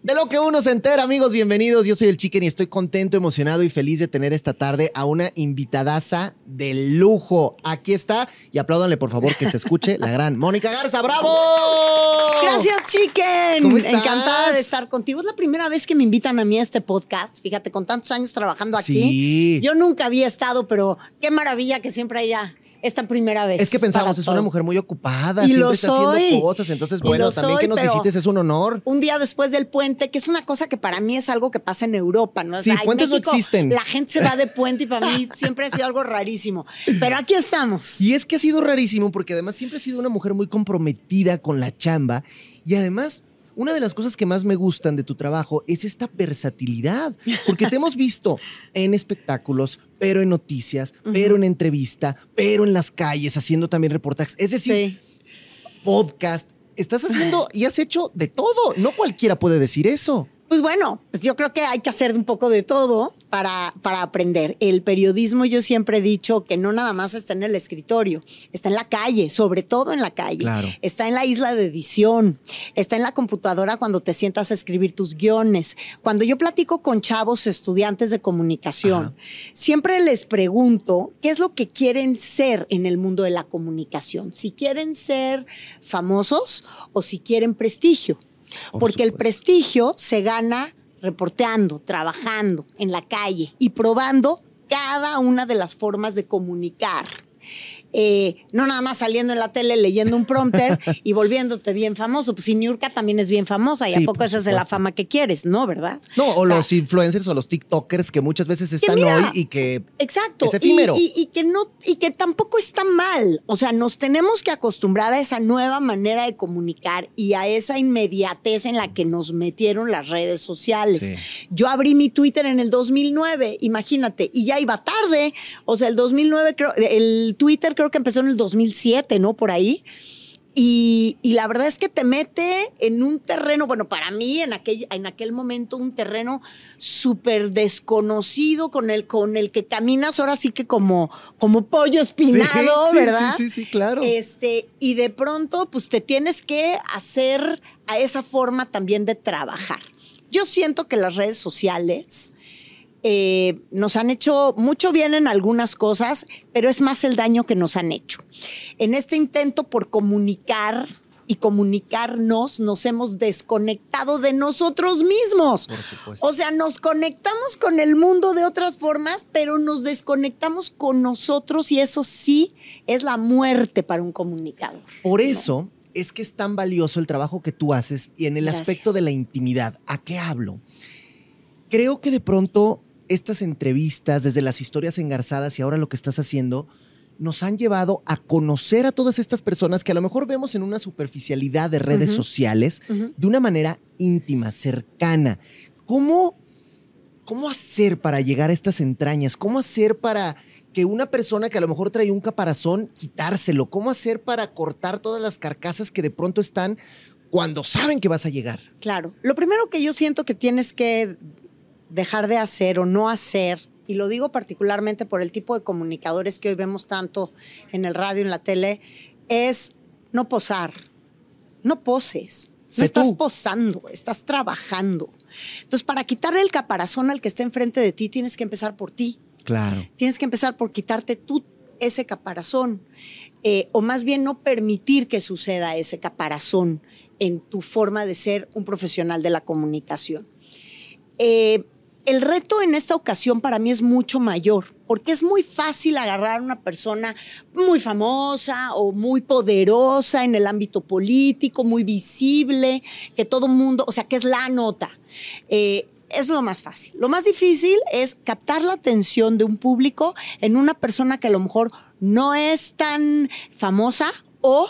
De lo que uno se entera, amigos, bienvenidos. Yo soy el Chicken y estoy contento, emocionado y feliz de tener esta tarde a una invitadaza de lujo. Aquí está y apláudanle por favor que se escuche la gran Mónica Garza. ¡Bravo! Gracias, Chicken. ¿Cómo estás? Encantada de estar contigo. Es la primera vez que me invitan a mí a este podcast. Fíjate, con tantos años trabajando aquí. Sí. Yo nunca había estado, pero qué maravilla que siempre haya esta primera vez. Es que pensamos, es una mujer muy ocupada, Y siempre está soy. haciendo cosas. Entonces, Y bueno, también soy, que nos visites es un honor. Un día después del puente, que es una cosa que para mí es algo que pasa en Europa, ¿no? Sí, puentes no existen. La gente se va de puente y para mí siempre ha sido algo rarísimo. Pero aquí estamos. Y es que ha sido rarísimo porque además siempre has sido una mujer muy comprometida con la chamba y además una de las cosas que más me gustan de tu trabajo es esta versatilidad, porque te hemos visto en espectáculos, pero en noticias, pero en entrevista, pero en las calles haciendo también reportajes, es decir, Sí. podcast. Estás haciendo y has hecho de todo. No cualquiera puede decir eso. Pues bueno, pues yo creo que hay que hacer un poco de todo para, para aprender. El periodismo yo siempre he dicho que no nada más está en el escritorio, está en la calle, sobre todo en la calle. Claro. Está en la isla de edición, está en la computadora cuando te sientas a escribir tus guiones. Cuando yo platico con chavos estudiantes de comunicación, Ajá. siempre les pregunto qué es lo que quieren ser en el mundo de la comunicación. Si quieren ser famosos o si quieren prestigio. Por Porque el prestigio se gana reporteando, trabajando en la calle y probando cada una de las formas de comunicar. Eh, no nada más saliendo en la tele leyendo un prompter y volviéndote bien famoso. Pues si Niurka también es bien famosa y Sí, a poco esa es de la fama que quieres, ¿no? ¿Verdad? No, o, sea, los influencers o los TikTokers que muchas veces están mira, hoy y que Exacto. Es efímero. Y, y- y que no, y que tampoco está mal. O sea, nos tenemos que acostumbrar a esa nueva manera de comunicar y a esa inmediatez en la que nos metieron las redes sociales. Sí. Yo abrí mi Twitter en el 2009, imagínate, y ya iba tarde. O sea, el 2009, creo, el Twitter creo que empezó en el 2007, ¿no? Por ahí. Y, y la verdad es que te mete en un terreno, bueno, para mí en aquel, en aquel momento un terreno súper desconocido con el, con el que caminas ahora sí que como, como pollo espinado, Sí, sí, ¿verdad? sí, sí, sí, claro. Este, y de pronto, pues te tienes que hacer a esa forma también de trabajar. Yo siento que las redes sociales eh, nos han hecho mucho bien en algunas cosas, pero es más el daño que nos han hecho. En este intento por comunicar y comunicarnos, nos hemos desconectado de nosotros mismos. Por supuesto. O sea, nos conectamos con el mundo de otras formas, pero nos desconectamos con nosotros y eso sí es la muerte para un comunicador. Por eso es que es tan valioso el trabajo que tú haces y en el Gracias. aspecto de la intimidad. ¿A qué hablo? Creo que de pronto estas entrevistas, desde las historias engarzadas y ahora lo que estás haciendo, nos han llevado a conocer a todas estas personas que a lo mejor vemos en una superficialidad de redes sociales de una manera íntima, cercana. ¿Cómo, ¿Cómo hacer para llegar a estas entrañas? ¿Cómo hacer para que una persona que a lo mejor trae un caparazón, quitárselo? ¿Cómo hacer para cortar todas las carcasas que de pronto están cuando saben que vas a llegar? Claro. Lo primero que yo siento que tienes que dejar de hacer o no hacer, y lo digo particularmente por el tipo de comunicadores que hoy vemos tanto en el radio, en la tele, es no posar. No poses. No estás tú. posando, estás trabajando. Entonces, para quitarle el caparazón al que está enfrente de ti, tienes que empezar por ti. Claro. Tienes que empezar por quitarte tú ese caparazón, eh, o más bien no permitir que suceda ese caparazón en tu forma de ser un profesional de la comunicación. Eh, el reto en esta ocasión para mí es mucho mayor, porque es muy fácil agarrar a una persona muy famosa o muy poderosa en el ámbito político, muy visible, que todo mundo, o sea, que es la nota. Eh, es lo más fácil. Lo más difícil es captar la atención de un público en una persona que a lo mejor no es tan famosa o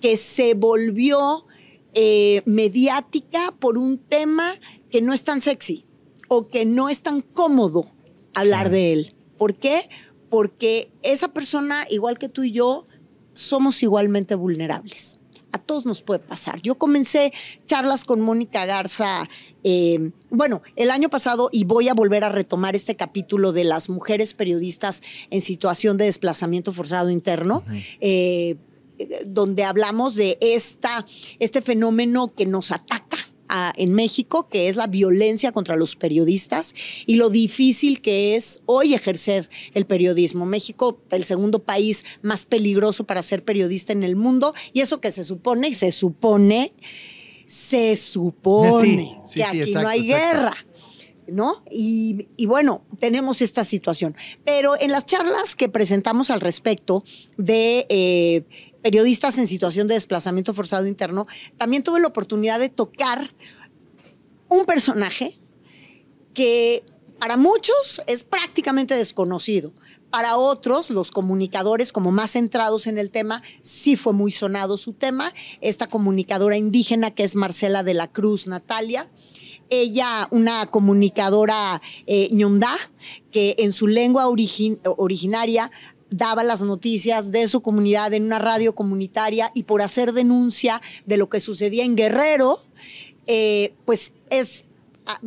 que se volvió eh, mediática por un tema que no es tan sexy o que no es tan cómodo hablar de él. ¿Por qué? Porque esa persona, igual que tú y yo, somos igualmente vulnerables. A todos nos puede pasar. Yo comencé charlas con Mónica Garza, eh, bueno, el año pasado y voy a volver a retomar este capítulo de las mujeres periodistas en situación de desplazamiento forzado interno. eh, donde hablamos de esta, este fenómeno que nos ataca en México, que es la violencia contra los periodistas y lo difícil que es hoy ejercer el periodismo. México, el segundo país más peligroso para ser periodista en el mundo, y eso que se supone, se supone, se supone que aquí no hay guerra. ¿no? Y, bueno, tenemos esta situación. Pero en las charlas que presentamos al respecto de eh, periodistas en situación de desplazamiento forzado interno, también tuve la oportunidad de tocar un personaje que para muchos es prácticamente desconocido. Para otros, los comunicadores como más centrados en el tema, sí fue muy sonado su tema. Esta comunicadora indígena que es Marcela de la Cruz Natalia. Ella, una comunicadora eh, ñondá, que en su lengua originaria daba las noticias de su comunidad en una radio comunitaria y por hacer denuncia de lo que sucedía en Guerrero, eh, pues es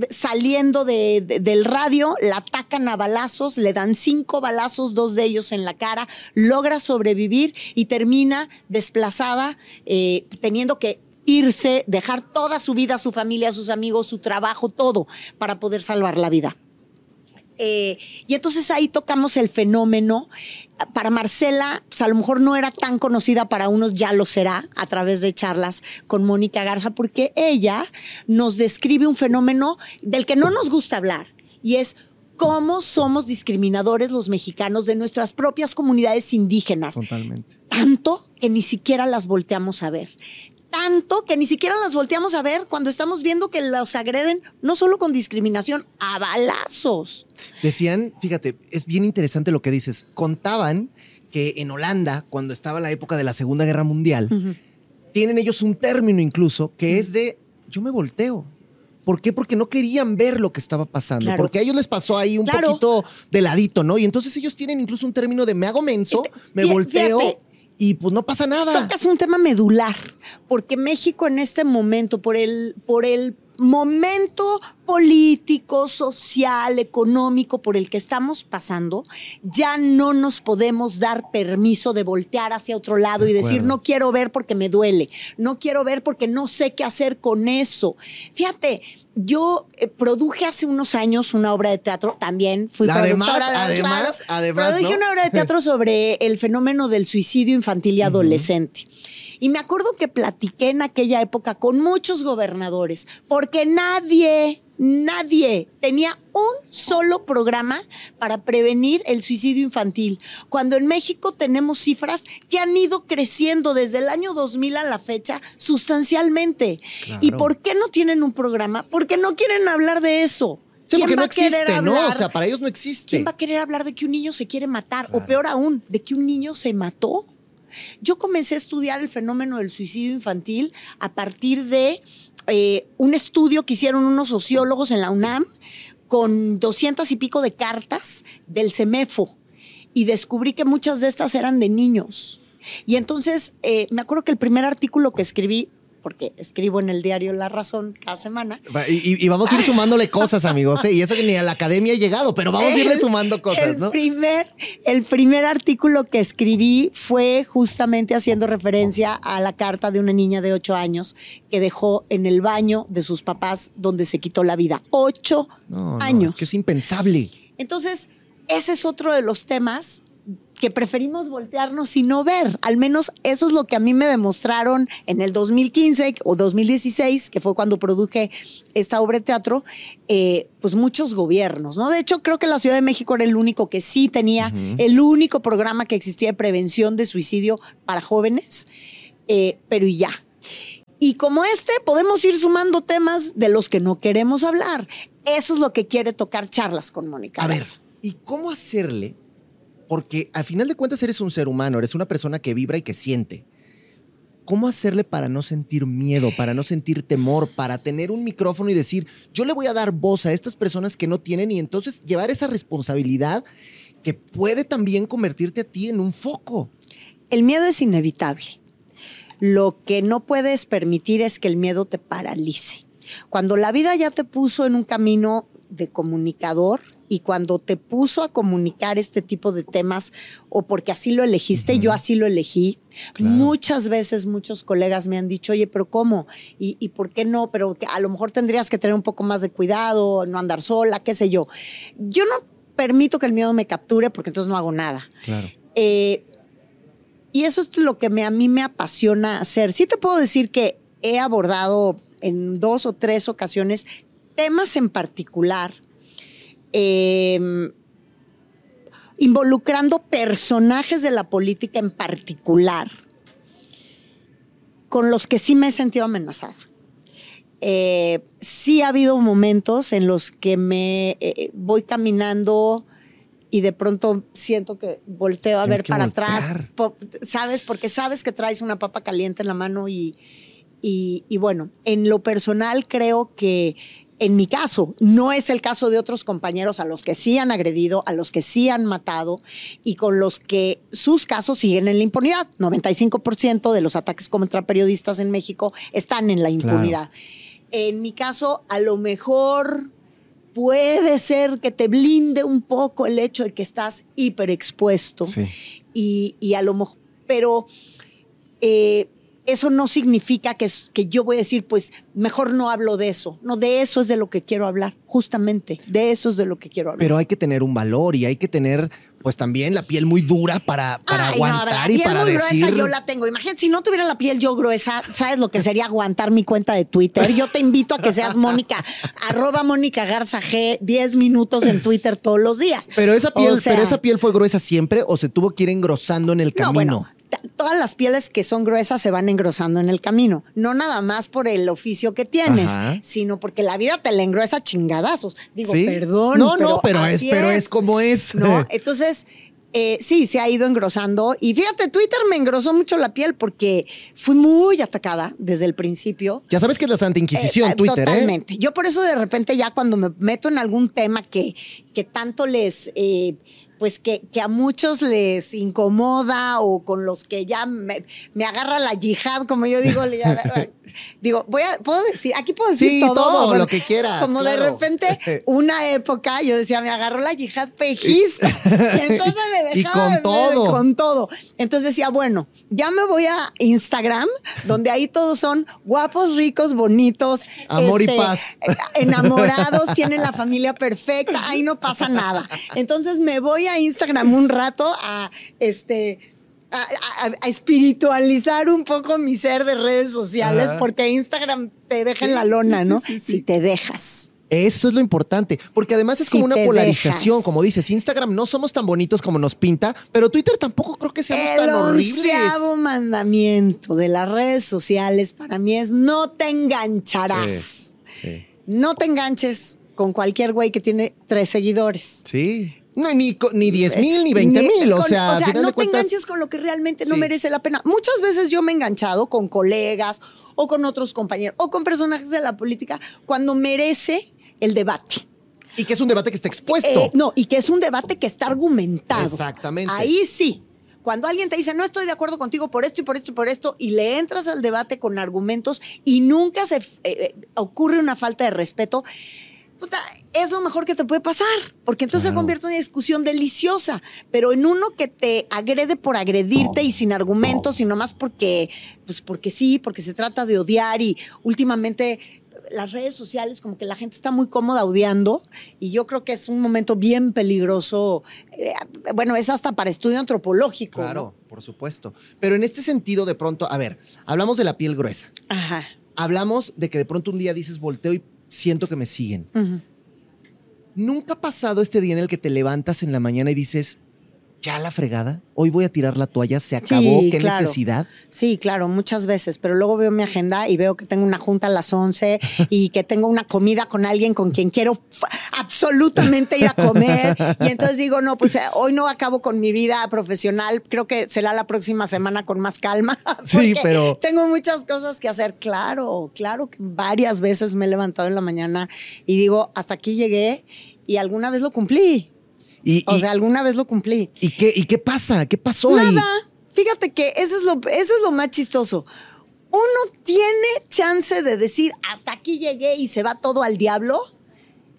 saliendo del radio, la atacan a balazos, le dan cinco balazos, dos de ellos en la cara, logra sobrevivir y termina desplazada, eh, teniendo que irse, dejar toda su vida, su familia, sus amigos, su trabajo, todo, para poder salvar la vida. Eh, y entonces ahí tocamos el fenómeno. Para Marcela, pues a lo mejor no era tan conocida, para unos ya lo será a través de charlas con Mónica Garza, porque ella nos describe un fenómeno del que no nos gusta hablar, y es cómo somos discriminadores los mexicanos de nuestras propias comunidades indígenas. Totalmente. Tanto que ni siquiera las volteamos a ver tanto que ni siquiera las volteamos a ver cuando estamos viendo que los agreden no solo con discriminación, a balazos. Decían, fíjate, es bien interesante lo que dices, contaban que en Holanda, cuando estaba la época de la Segunda Guerra Mundial, tienen ellos un término incluso que es de yo me volteo. ¿Por qué? Porque no querían ver lo que estaba pasando. Porque a ellos les pasó ahí un poquito de ladito, ¿no? Y entonces ellos tienen incluso un término de me hago menso, me volteo y pues no pasa nada. Tocas un tema medular, porque México en este momento, por el, por el momento político, social, económico por el que estamos pasando, ya no nos podemos dar permiso de voltear hacia otro lado y decir, no quiero ver porque me duele, no quiero ver porque no sé qué hacer con eso. Fíjate, yo eh, produje hace unos años una obra de teatro, también fui además, productora además, además, produje una obra de teatro sobre el fenómeno del suicidio infantil y adolescente. Y me acuerdo que platiqué en aquella época con muchos gobernadores, porque nadie, nadie tenía un solo programa para prevenir el suicidio infantil, cuando en México tenemos cifras que han ido creciendo desde el año 2000 a la fecha sustancialmente. ¿Y por qué no tienen un programa? Porque no quieren hablar de eso. Sí, porque no existe, ¿no? O sea, para ellos no existe. ¿Quién va a querer hablar de que un niño se quiere matar? O peor aún, de que un niño se mató. Yo comencé a estudiar el fenómeno del suicidio infantil a partir de eh, un estudio que hicieron unos sociólogos en la UNAM con doscientas y pico de cartas del CEMEFO y descubrí que muchas de estas eran de niños. Y entonces eh, me acuerdo que el primer artículo que escribí porque escribo en el diario La Razón cada semana. Y, vamos a ir sumándole cosas, amigos, ¿eh? y eso que ni a la academia he llegado, pero vamos a irle sumando cosas, el Primer, el primer artículo que escribí fue justamente haciendo referencia a la carta de una niña de ocho años que dejó en el baño de sus papás donde se quitó la vida. Ocho años. es que es impensable. Entonces, ese es otro de los temas que preferimos voltearnos y no ver. Al menos eso es lo que a mí me demostraron en el 2015 o 2016, que fue cuando produje esta obra de teatro, eh, pues muchos gobiernos, ¿no? De hecho, creo que la Ciudad de México era el único que sí tenía el único programa que existía de prevención de suicidio para jóvenes, eh, pero y ya. Y como este, podemos ir sumando temas de los que no queremos hablar. Eso es lo que quiere tocar charlas con Mónica. A ver, ¿y cómo hacerle porque al final de cuentas eres un ser humano, eres una persona que vibra y que siente. ¿Cómo hacerle para no sentir miedo, para no sentir temor, para tener un micrófono y decir, yo le voy a dar voz a estas personas que no tienen y entonces llevar esa responsabilidad que puede también convertirte a ti en un foco? El miedo es inevitable. Lo que no puedes permitir es que el miedo te paralice. Cuando la vida ya te puso en un camino de comunicador, y cuando te puso a comunicar este tipo de temas o porque así lo elegiste, yo así lo elegí. Muchas veces muchos colegas me han dicho, oye, pero ¿cómo? ¿Y, por qué no? Pero a lo mejor tendrías que tener un poco más de cuidado, no andar sola, qué sé yo. Yo no permito que el miedo me capture porque entonces no hago nada. Claro. Eh, y eso es lo que me, a mí me apasiona hacer. Sí te puedo decir que he abordado en dos o tres ocasiones temas en particular, em, involucrando personajes de la política en particular, con los que sí me he sentido amenazada. Eh, sí ha habido momentos en los que me eh, voy caminando y de pronto siento que volteo a ver para atrás, ¿sabes? Porque sabes que traes una papa caliente en la mano y, y, bueno, en lo personal creo que en mi caso, no es el caso de otros compañeros a los que sí han agredido, a los que sí han matado y con los que sus casos siguen en la impunidad. 95% de los ataques contra periodistas en México están en la impunidad. En mi caso, a lo mejor puede ser que te blinde un poco el hecho de que estás hiperexpuesto. Y, y a lo mejor, pero eh, eso no significa que, que yo voy a decir, pues mejor no hablo de eso. No, de eso es de lo que quiero hablar, justamente. De eso es de lo que quiero hablar. Pero hay que tener un valor y hay que tener, pues también la piel muy dura para, para aguantar y para muy decir. Gruesa yo la tengo. Imagínate, si no tuviera la piel yo gruesa, ¿sabes lo que sería aguantar mi cuenta de Twitter? Yo te invito a que seas Mónica, arroba Mónica Garza G, 10 minutos en Twitter todos los días. Pero esa piel, pero esa piel fue gruesa siempre o se tuvo que ir engrosando en el camino. bueno, todas las pieles que son gruesas se van engrosando en el camino. No nada más por el oficio que tienes, sino porque la vida te la engruesa chingadazos. Digo, perdón. No, no, pero es, pero es como es. No, entonces. Eh, sí, se ha ido engrosando. Y fíjate, Twitter me engrosó mucho la piel porque fui muy atacada desde el principio. Ya sabes que es la Santa Inquisición, eh, Twitter, ¿eh? Totalmente. Yo por eso de repente ya cuando me meto en algún tema que, que tanto les pues que, que, a muchos les incomoda o con los que ya me, me agarra la yihad, como yo digo, digo, voy a, puedo decir, aquí puedo decir sí, todo, lo que quieras. Como de repente, una época, yo decía, me agarró la yihad pejista. y entonces me dejaba. Y con todo. con todo. Entonces decía, bueno, ya me voy a Instagram, donde ahí todos son guapos, ricos, bonitos. Amor y este, paz. Enamorados, tienen la familia perfecta, ahí no pasa nada. Entonces me voy a Instagram un rato a este. A, espiritualizar un poco mi ser de redes sociales, porque Instagram te deja en la lona, ¿no? si te dejas. Eso es lo importante, porque además es como una polarización, como dices, Instagram no somos tan bonitos como nos pinta, pero Twitter tampoco creo que seamos tan horribles. El mandamiento de las redes sociales para mí es no te engancharás. No te enganches con cualquier güey que tiene tres seguidores. Sí. No, ni, ni 10 mil, ni 20 mil. O sea, no te enganches con lo que realmente no merece la pena. Muchas veces yo me he enganchado con colegas o con otros compañeros o con personajes de la política cuando merece el debate. Y que es un debate que está expuesto. Eh, no, y que es un debate que está argumentado. Exactamente. Ahí sí. Cuando alguien te dice, no estoy de acuerdo contigo por esto y por esto y por esto, y le entras al debate con argumentos y nunca se eh, eh, ocurre una falta de respeto, es lo mejor que te puede pasar, porque entonces se convierte en una discusión deliciosa, pero en uno que te agrede por agredirte y sin argumentos, sino más porque, pues porque sí, porque se trata de odiar y últimamente las redes sociales como que la gente está muy cómoda odiando y yo creo que es un momento bien peligroso. Eh, bueno, es hasta para estudio antropológico. Claro, por supuesto. Pero en este sentido, de pronto, a ver, hablamos de la piel gruesa. Ajá. Hablamos de que de pronto un día dices volteo y siento que me siguen. ¿Nunca ha pasado este día en el que te levantas en la mañana y dices, ya la fregada, hoy voy a tirar la toalla, se acabó, qué necesidad. Sí, claro, muchas veces, pero luego veo mi agenda y veo que tengo una junta a las 11 y que tengo una comida con alguien con quien quiero absolutamente ir a comer y entonces digo, no, pues eh, hoy no acabo con mi vida profesional, creo que será la próxima semana con más calma. Sí, pero tengo muchas cosas que hacer, claro, claro que varias veces me he levantado en la mañana y digo, hasta aquí llegué y alguna vez lo cumplí o sea, alguna vez lo cumplí. ¿Y qué, y qué pasa? ¿Qué pasó Nada. Fíjate que eso es, lo, eso es lo más chistoso. Uno tiene chance de decir, hasta aquí llegué y se va todo al diablo.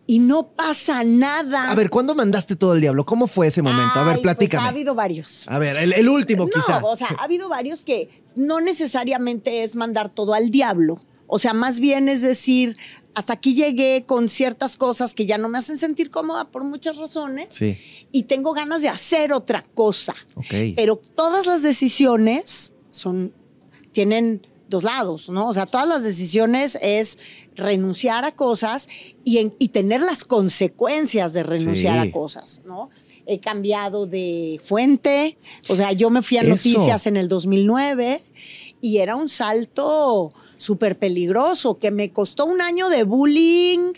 y no pasa nada. A ver, ¿cuándo mandaste todo el diablo? ¿Cómo fue ese momento? a ver, Ay, platícame. Pues ha habido varios. A ver, el, el último no, quizá. o sea, ha habido varios que no necesariamente es mandar todo al diablo. O sea, más bien es decir, hasta aquí llegué con ciertas cosas que ya no me hacen sentir cómoda por muchas razones Sí, y tengo ganas de hacer otra cosa. ok. Pero todas las decisiones son, tienen dos lados, ¿no? O sea, todas las decisiones es renunciar a cosas y, en- y tener las consecuencias de renunciar Sí. a cosas, ¿no? He cambiado de fuente, o sea, yo me fui a Eso. noticias en el 2009 y era un salto súper peligroso que me costó un año de bullying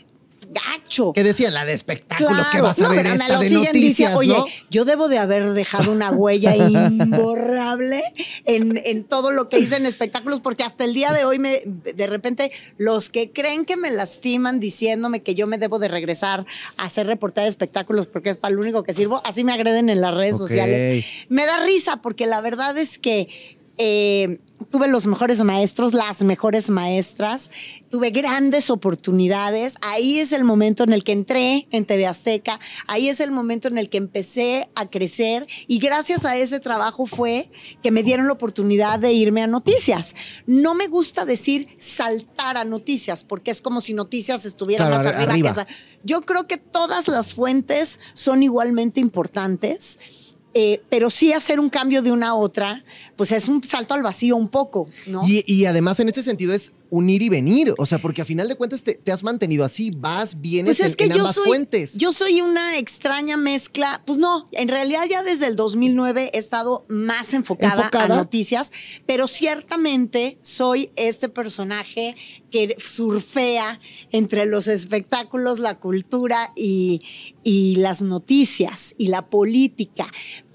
gacho. ¿Qué decían? La de espectáculos que vas a No, ver esta lo de siguen noticias, diciendo, ¿no? Oye, yo debo de haber dejado una huella imborrable en, en todo lo que hice en espectáculos, porque hasta el día de hoy, me, de repente, los que creen que me lastiman diciéndome que yo me debo de regresar a hacer reportaje de espectáculos porque es para lo único que sirvo, así me agreden en las redes sociales. Me da risa porque la verdad es que eh, tuve los mejores maestros, las mejores maestras, tuve grandes oportunidades. Ahí es el momento en el que entré en TV Azteca, ahí es el momento en el que empecé a crecer y gracias a ese trabajo fue que me dieron la oportunidad de irme a noticias. No me gusta decir saltar a noticias porque es como si noticias estuviera Claro, más ar- arriba. arriba. que- Yo creo que todas las fuentes son igualmente importantes. Eh, pero sí hacer un cambio de una a otra, pues es un salto al vacío un poco, ¿no? Y, y además en ese sentido es unir y venir. O sea, porque a final de cuentas te, te has mantenido así, vas, vienes Pues es en, que en yo ambas soy, fuentes. yo soy una extraña mezcla. Pues no, en realidad ya desde el 2009 he estado más enfocada, ¿Enfocada? a noticias, pero ciertamente soy este personaje que surfea entre los espectáculos, la cultura y, y las noticias y la política.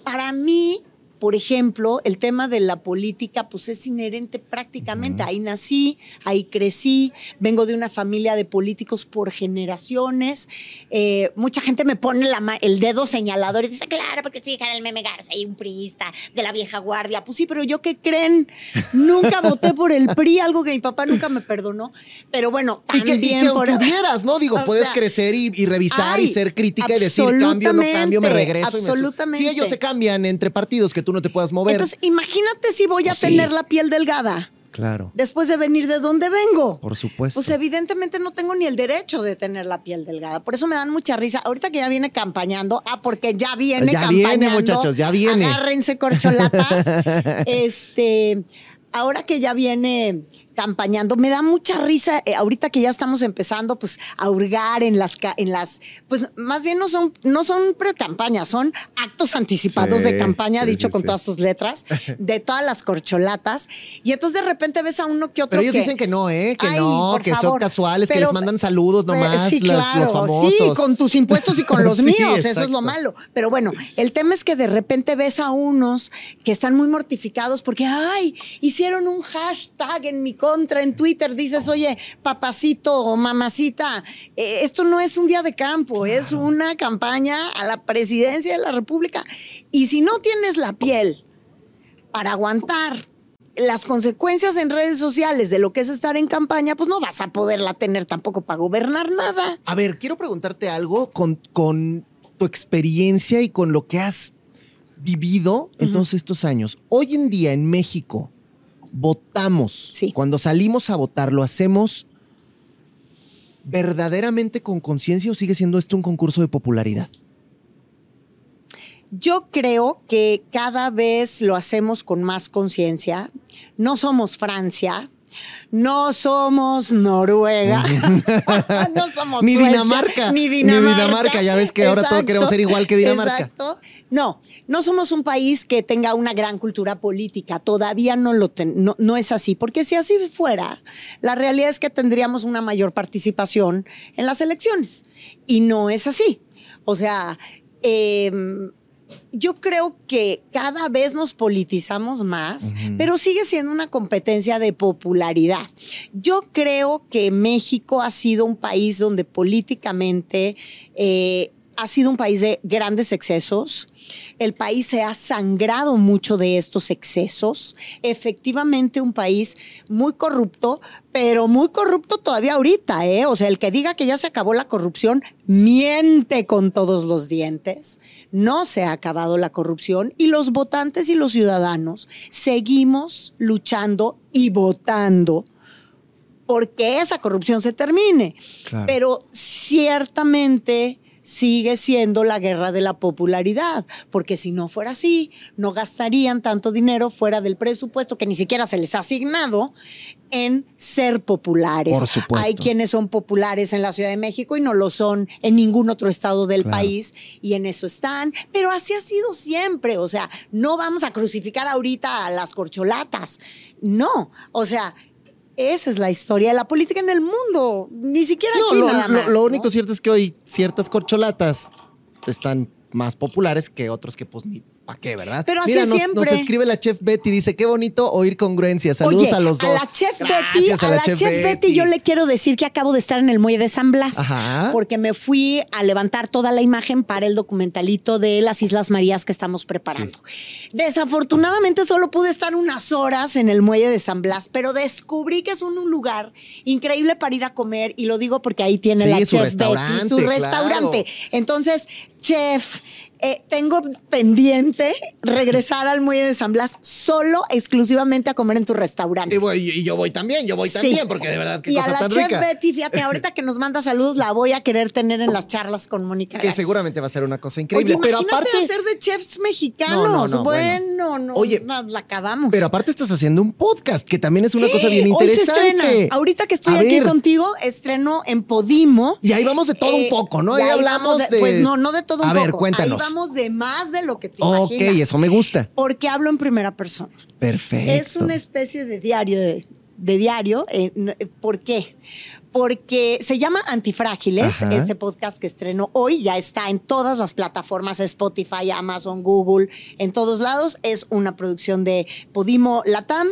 Para mí, por ejemplo, el tema de la política, pues es inherente prácticamente. Ahí nací, ahí crecí, vengo de una familia de políticos por generaciones. Eh, mucha gente me pone la el dedo señalador y dice, claro, porque soy hija del meme Garza y un priista de la vieja guardia. Pues sí, pero yo qué creen, nunca voté por el PRI, algo que mi papá nunca me perdonó. Pero bueno, Y que, también y que por... pudieras, ¿no? Digo, O puedes sea, crecer y, y revisar y ser crítica y decir cambio, no cambio, me absolutamente, regreso. y me absolutamente. Sí, ellos se cambian entre partidos que tú no te puedas mover. Entonces, imagínate si voy a sí. tener la piel delgada claro, después de venir de donde vengo. por supuesto. Pues evidentemente no tengo ni el derecho de tener la piel delgada. Por eso me dan mucha risa. Ahorita que ya viene campañando, ah, porque ya viene Ya campañando. viene, muchachos, ya viene. Agárrense corcholatas. este, ahora que ya viene campañando, me da mucha risa. eh, ahorita que ya estamos empezando, pues, a hurgar en las, en las, pues, más bien no son, no son pre-campañas, son actos anticipados Sí, de campaña, sí, dicho sí, con todas sus letras, de todas las corcholatas. Y entonces de repente ves a uno que otro Pero ellos que- dicen que no, ¿eh? Que Ay, no, que son casuales, que les mandan saludos pues, nomás las- claro, los famosos. Sí, con tus impuestos y con los míos. Eso es lo malo. Pero bueno, el tema es que de repente ves a unos que están muy mortificados porque, ay, hicieron un hashtag en mi contra en Twitter. Dices, oye, papacito o mamacita, eh, esto no es un día de campo, es una campaña a la presidencia de la República. Y si no tienes la piel para aguantar las consecuencias en redes sociales de lo que es estar en campaña, pues no vas a poderla tener tampoco para gobernar nada. A ver, quiero preguntarte algo con, con tu experiencia y con lo que has vivido en todos estos años. Hoy en día en México votamos. Sí. Cuando salimos a votar, ¿lo hacemos verdaderamente con conciencia o sigue siendo esto un concurso de popularidad? Yo creo que cada vez lo hacemos con más conciencia. No somos Francia, no somos Noruega, no somos Ni Suecia, Dinamarca. ni Ni Dinamarca. Dinamarca, ya ves que ahora todos queremos ser igual que Dinamarca. Exacto. No, no somos un país que tenga una gran cultura política. Todavía no lo ten- no, no es así, porque si así fuera, la realidad es que tendríamos una mayor participación en las elecciones y no es así. O sea, em, yo creo que cada vez nos politizamos más, pero sigue siendo una competencia de popularidad. Yo creo que México ha sido un país donde políticamente eh, ha sido un país de grandes excesos. El país se ha sangrado mucho de estos excesos. Efectivamente, un país muy corrupto, pero muy corrupto todavía ahorita, ¿eh? O sea, el que diga que ya se acabó la corrupción, miente con todos los dientes. No se ha acabado la corrupción y los votantes y los ciudadanos seguimos luchando y votando porque esa corrupción se termine. Claro. Pero ciertamente sigue siendo la guerra de la popularidad, porque si no fuera así, no gastarían tanto dinero fuera del presupuesto que ni siquiera se les ha asignado en ser populares. Por supuesto. Hay quienes son populares en la Ciudad de México y no lo son en ningún otro estado del Claro. país y en eso están, pero así ha sido siempre, o sea, no vamos a crucificar ahorita a las corcholatas, no, o sea, esa es la historia de la política en el mundo, ni siquiera No, aquí lo, nada lo- más, lo ¿no? único cierto es que hoy ciertas corcholatas están más populares que otros que pues ni pa' qué, ¿verdad? Pero así Mira, nos, siempre. nos escribe la chef Betty, dice, qué bonito oír congruencia. Saludos Oye, a los dos. A la chef Betty, a la, chef, Betty. yo le quiero decir que acabo de estar en el muelle de San Blas. Ajá. Porque me fui a levantar toda la imagen para el documentalito de las Islas Marías que estamos preparando. Desafortunadamente solo pude estar unas horas en el muelle de San Blas, pero descubrí que es un lugar increíble para ir a comer y lo digo porque ahí tiene Sí, la chef Betty, su claro. restaurante. Entonces, chef, eh, tengo pendiente regresar al muelle de San Blas solo, exclusivamente a comer en tu restaurante. Y, voy- y yo voy también, yo voy Sí. también, porque de verdad qué y a cosa la tan chef rica. Betty, fíjate, ahorita que nos manda saludos, la voy a querer tener en las charlas con Mónica. Que seguramente va a ser una cosa Oye, increíble. pero imagínate aparte, hacer de chefs mexicanos. No, no, no, bueno, no, Oye, la, la acabamos. pero aparte estás haciendo un podcast, que también es una cosa bien Hoy se interesante. estrena. Ahorita que estoy A aquí ver, contigo, estreno en Podimo. Y ahí vamos de todo Eh, un poco, ¿no? Ahí ahí hablamos de... Pues no, no de todo un A poco. ver, cuéntanos. Ahí vamos de más de lo que te Ok, imaginas. eso me gusta. Porque hablo en primera persona. Perfecto. Es una especie de diario de, de diario. eh, n- ¿Por qué? Porque se llama Antifrágiles, Ajá. este podcast que estreno hoy, ya está en todas las plataformas, Spotify, Amazon, Google, en todos lados. Es una producción de Podimo Latam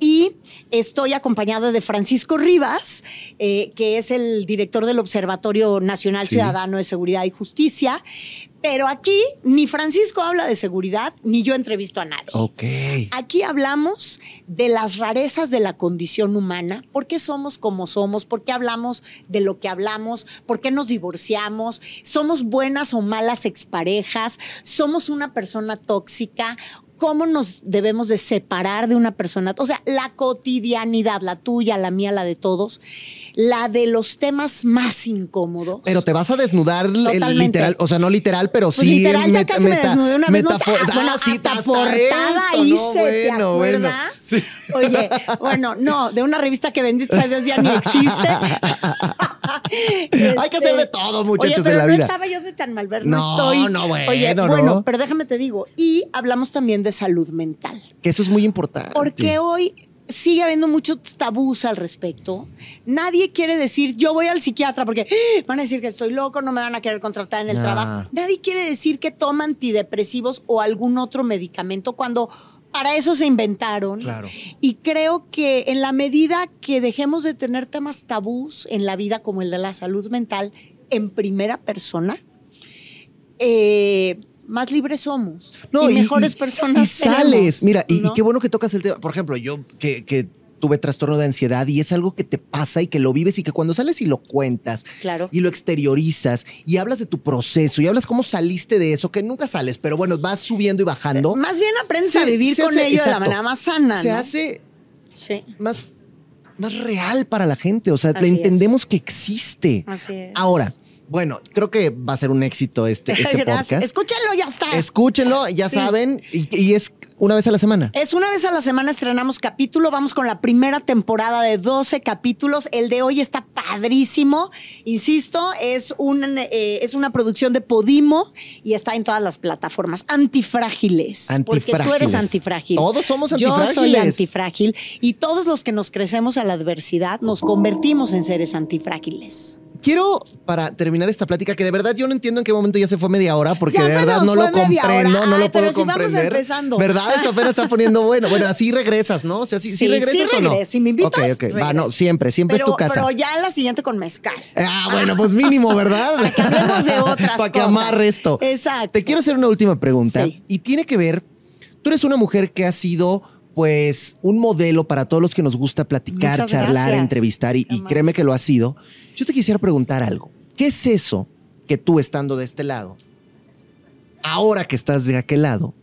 y estoy acompañada de Francisco Rivas, eh, que es el director del Observatorio Nacional Sí. Ciudadano de Seguridad y Justicia. Pero aquí ni Francisco habla de seguridad, ni yo entrevisto a nadie. Ok. Aquí hablamos de las rarezas de la condición humana, por qué somos como somos, por qué hablamos de lo que hablamos, por qué nos divorciamos, somos buenas o malas exparejas, somos una persona tóxica, cómo nos debemos de separar de una persona, o sea, la cotidianidad, la tuya, la mía, la de todos, la de los temas más incómodos. Pero te vas a desnudar el literal, o sea, no literal, pero Pues sí. literal, ya casi me desnudé una vez. ¿no? metafor- Ah, bueno, Ah, sí, hasta hasta portada hice, ¿no? ¿te Bueno, bueno. Sí. Oye, bueno, no, de una revista que bendito sea Dios ya ni existe. Hay que hacer de todo, muchachos, Oye, pero en la no vida. estaba yo de tan mal ver, no, No, estoy. no, bueno, Oye, no. bueno, pero déjame te digo. Y hablamos también de salud mental. Que eso es muy importante. Porque hoy sigue habiendo muchos tabús al respecto. Nadie quiere decir, yo voy al psiquiatra porque "Ah, van a decir que estoy loco, no me van a querer contratar en el Ah. trabajo. Nadie quiere decir que toma antidepresivos o algún otro medicamento cuando para eso se inventaron. Claro. Y creo que en la medida que dejemos de tener temas tabús en la vida como el de la salud mental en primera persona, eh, más libres somos y, mejores personas Y sales. Mira, y, y ¿no? qué bueno que tocas el tema. Por ejemplo, yo que, que tuve trastorno de ansiedad y es algo que te pasa y que lo vives y que cuando sales y lo cuentas Claro. y lo exteriorizas y hablas de tu proceso y hablas cómo saliste de eso, que nunca sales, pero bueno, vas subiendo y bajando. Más bien aprendes a vivir con hace- ello de la manera más sana. Se ¿no? hace Sí, más, más real para la gente. O sea, Así es. entendemos que existe. así es. Ahora, bueno, creo que va a ser un éxito este, este podcast. Escúchenlo, ya está. Escúchenlo, ya Sí. saben, y, y es una vez a la semana. Es una vez a la semana estrenamos capítulo, vamos con la primera temporada de 12 capítulos. El de hoy está padrísimo. Insisto, es, un, eh, es una producción de Podimo y está en todas las plataformas. Antifrágiles. Porque tú eres Antifrágiles. antifrágil. Todos somos Yo soy antifrágiles. antifrágil y todos los que nos crecemos a la adversidad nos convertimos en seres antifrágiles. Quiero, para terminar esta plática, que de verdad yo no entiendo en qué momento ya se fue media hora, porque Ya de verdad no lo comprendo, no lo puedo si comprender. empezando. ¿Verdad? Esto apenas está poniendo bueno. Bueno, así regresas, ¿no? O sea, sí, sí, Sí, regresas sí o no. Si me invitas, Ok, ok. Va, no, siempre, siempre pero, es tu casa. Pero ya la siguiente con mezcal. Ah, bueno, pues mínimo, ¿verdad? Para que hablemos de otras Para que amarre esto. Exacto. Te quiero hacer una última pregunta. Sí. Y tiene que ver, tú eres una mujer que ha sido, pues, un modelo para todos los que nos gusta platicar, Muchas charlar, gracias. entrevistar. Y, créeme que lo ha sido. Yo te quisiera preguntar algo. ¿Qué es eso que tú estando de este lado, ahora que estás de aquel lado,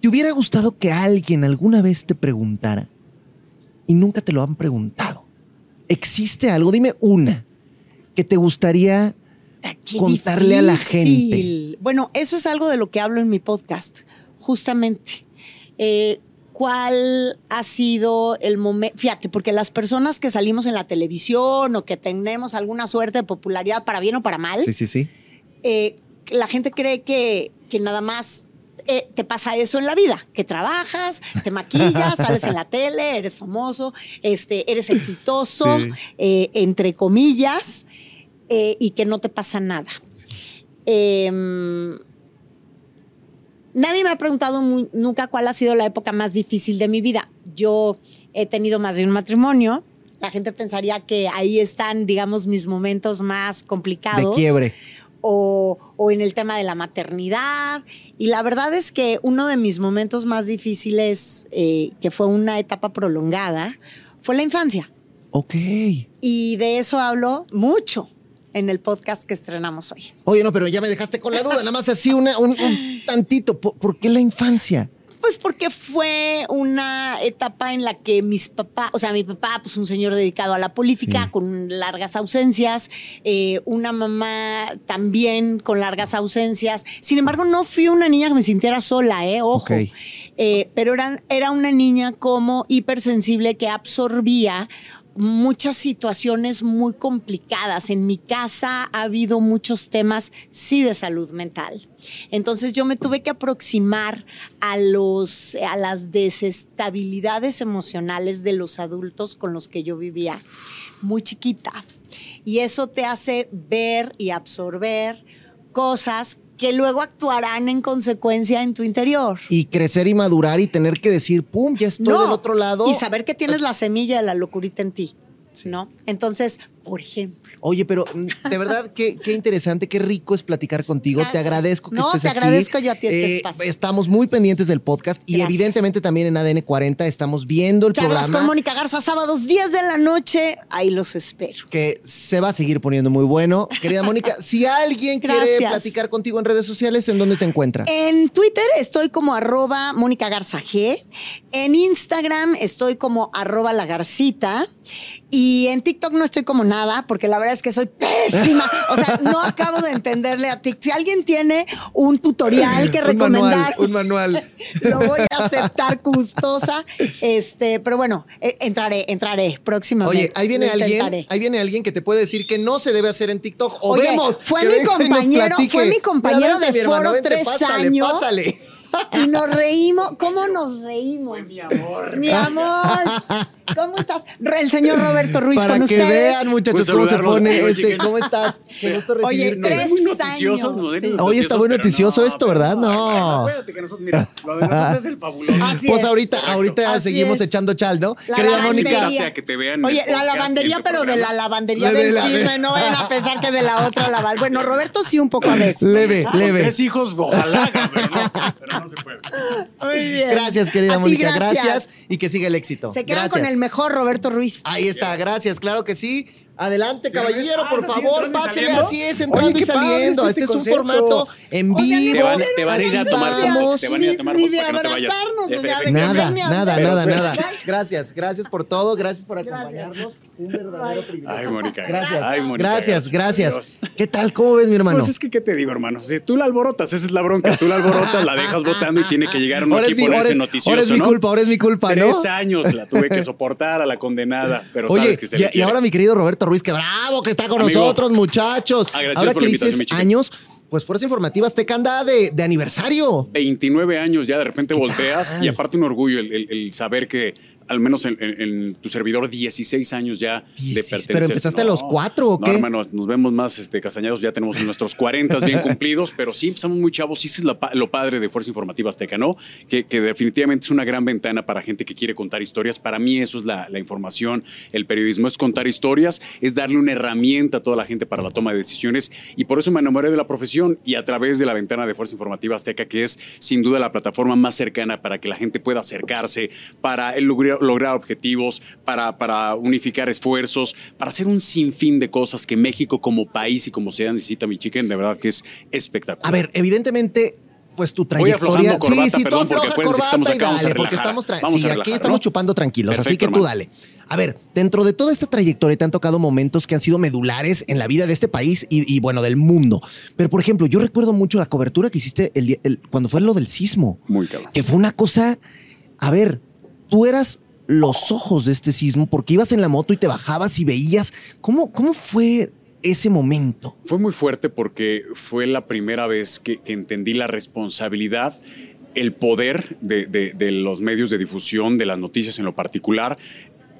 te hubiera gustado que alguien alguna vez te preguntara y nunca te lo han preguntado? ¿Existe algo? Dime una que te gustaría Qué contarle a la difícil. Bueno, eso es algo de lo que hablo en mi podcast, justamente. Eh, ¿Cuál ha sido el momento? Fíjate, porque las personas que salimos en la televisión o que tenemos alguna suerte de popularidad, para bien o para mal, Sí, sí, sí. eh, la gente cree que, que nada más eh, te pasa eso en la vida, que trabajas, te maquillas, sales en la tele, eres famoso, este, eres exitoso, Sí. eh, entre comillas, eh, y que no te pasa nada. Em, nadie me ha preguntado nunca cuál ha sido la época más difícil de mi vida. Yo he tenido más de un matrimonio. La gente pensaría que ahí están, digamos, mis momentos más De complicados quiebre. o, o en el tema de la maternidad. Y la verdad es que uno de mis momentos más difíciles, eh, que fue una etapa prolongada, fue la infancia. Ok. Y de eso hablo mucho en el podcast que estrenamos hoy. Oye, no, pero ya me dejaste con la duda, nada más así una, un, un tantito. ¿Por, por qué la infancia? Pues porque fue una etapa en la que mis papás, o sea, mi papá, pues un señor dedicado a la política, Sí. con largas ausencias, eh, una mamá también con largas ausencias. Sin embargo, no fui una niña que me sintiera sola, ¿eh? Ojo. Eh, pero era, era una niña como hipersensible que absorbía muchas situaciones muy complicadas. En mi casa ha habido muchos temas, sí, de salud mental. Entonces yo me tuve que aproximar a, los, a las desestabilidades emocionales de los adultos con los que yo vivía muy chiquita. Y eso te hace ver y absorber cosas que luego actuarán en consecuencia en tu interior. Y crecer y madurar y tener que decir, pum, ya estoy No, del otro lado. Y saber que tienes la semilla de la locurita en ti. ¿No? Entonces, por ejemplo. Oye, pero mm, de verdad, qué, qué interesante, qué rico es platicar contigo. Te agradezco que No, estés te aquí. agradezco yo a ti este Eh, espacio. Estamos muy pendientes del podcast y evidentemente también en ADN 40 estamos viendo el Charlas programa. con Mónica Garza, sábados 10 de la noche. Ahí los espero. que se va a seguir poniendo muy bueno. Querida Mónica, si alguien quiere Gracias. Platicar contigo en redes sociales, ¿en dónde te encuentra? En Twitter estoy como arroba Mónica Garza G. En Instagram estoy como arroba la Garcita. Y en TikTok no estoy como nada, porque la verdad es que soy pésima. O sea, no acabo de entenderle a TikTok. Si alguien tiene un tutorial que recomendar, manual. lo voy a aceptar gustosa. Este, pero bueno, eh, entraré, entraré próximamente. Oye, ahí viene alguien, ahí viene alguien que te puede decir que no se debe hacer en TikTok. O Oye, vemos. fue mi compañero- fue mi compañero vente, de hermano, foro vente, tres pásale, años. Pásale. Y nos reímos. ¿Cómo nos reímos? mi amor. Mi amor. ¿Cómo estás? El señor Roberto Ruiz Para con que ustedes. vean, muchachos, Pues cómo se pone Oye, este. ¿Cómo estás? Qué gusto Oye, tres muy noticioso, años, sí. Hoy está muy noticioso esto, ¿verdad? No. Acuérdate que nosotros, mira, lo de nosotros es el fabuloso. Así Pues es. ahorita, ahorita Así seguimos es. echando chal, ¿no? La Querida lavandería. Mónica. Sea que te vean Oye, la lavandería, pero de la lavandería La de del la- chisme. No vayan a pensar que de la otra lavandería. Bueno, Roberto sí un poco a veces. Leve, leve. tres hijos, ojalá, pero no, se puede. Muy bien. Gracias, querida A Mónica. Gracias. y que siga el éxito. Se gracias. con el mejor Roberto Ruiz. Ahí está, gracias, claro que sí. Adelante, caballero, por ¿es así, favor, pásele así es, entrando Oye, y saliendo. Este, este es un concepto. formato en vivo. Te van, te van a ir a tomar fotos. Te van a ir a tomar Ni fotos de para que no te vayas. abrazarnos, o sea, de Efectivamente. Nada, nada, hablar. nada, Pero- nada. Gracias, gracias por todo, gracias por Gracias. acompañarnos. Un verdadero privilegio. Ay, Mónica. Gracias. Ay, Mónica, gracias, gracias. Dios. ¿Qué tal? ¿Cómo ves, mi hermano? Pues es que, ¿qué te digo, hermano? Si tú la alborotas, esa es la bronca. Tú la alborotas, la dejas votando y tiene que llegar uno aquí y ponerse noticioso, ahora es mi culpa, ahora es mi culpa, ¿no? Tres años la tuve que soportar a la condenada, pero Oye, sabes que se y, ahora mi querido Roberto Ruiz, que bravo que está con Amigo. nosotros, muchachos. Ahora que dices años, pues Fuerza Informativa Azteca anda de, de aniversario. 29 años ya de repente ¿Qué volteas tal? y aparte un orgullo el, el- el saber que al menos en, en- en tu servidor 16 años ya de 16, pertenecer. pero empezaste a los cuatro, ¿o no, qué? hermano, nos vemos más este, castañados, ya tenemos nuestros 40 bien cumplidos, pero sí empezamos muy chavos, sí es lo, pa- lo padre de Fuerza Informativa Azteca, ¿no? Que, que definitivamente es una gran ventana para gente que quiere contar historias. Para mí eso es la, la información, el periodismo es contar historias, es darle una herramienta a toda la gente para la toma de decisiones y por eso me enamoré de la profesión y a través de la ventana de Fuerza Informativa Azteca, que es sin duda la plataforma más cercana para que la gente pueda acercarse, para lograr, lograr objetivos, para, para unificar esfuerzos, para hacer un sinfín de cosas que México como país y como ciudad necesita, mi chicken, de verdad que es espectacular. A ver, evidentemente, pues tu Voy trayectoria. aflojando corbata, sí, sí, tú perdón, porque afloja estamos corbata y acá, a dale, porque estamos sí, aquí estamos ¿no? chupando tranquilos, así que tú dale. A ver, dentro de toda esta trayectoria te han tocado momentos que han sido medulares en la vida de este país y, y, bueno, del mundo. Pero, por ejemplo, yo recuerdo mucho la cobertura que hiciste el día- el- cuando fue lo del sismo. Muy cabrón. Que fue una cosa. A ver, tú eras los ojos de este sismo porque ibas en la moto y te bajabas y veías. ¿Cómo, cómo fue ese momento? Fue muy fuerte porque fue la primera vez que, entendí la responsabilidad, el poder de, de- de los medios de difusión, de las noticias en lo particular.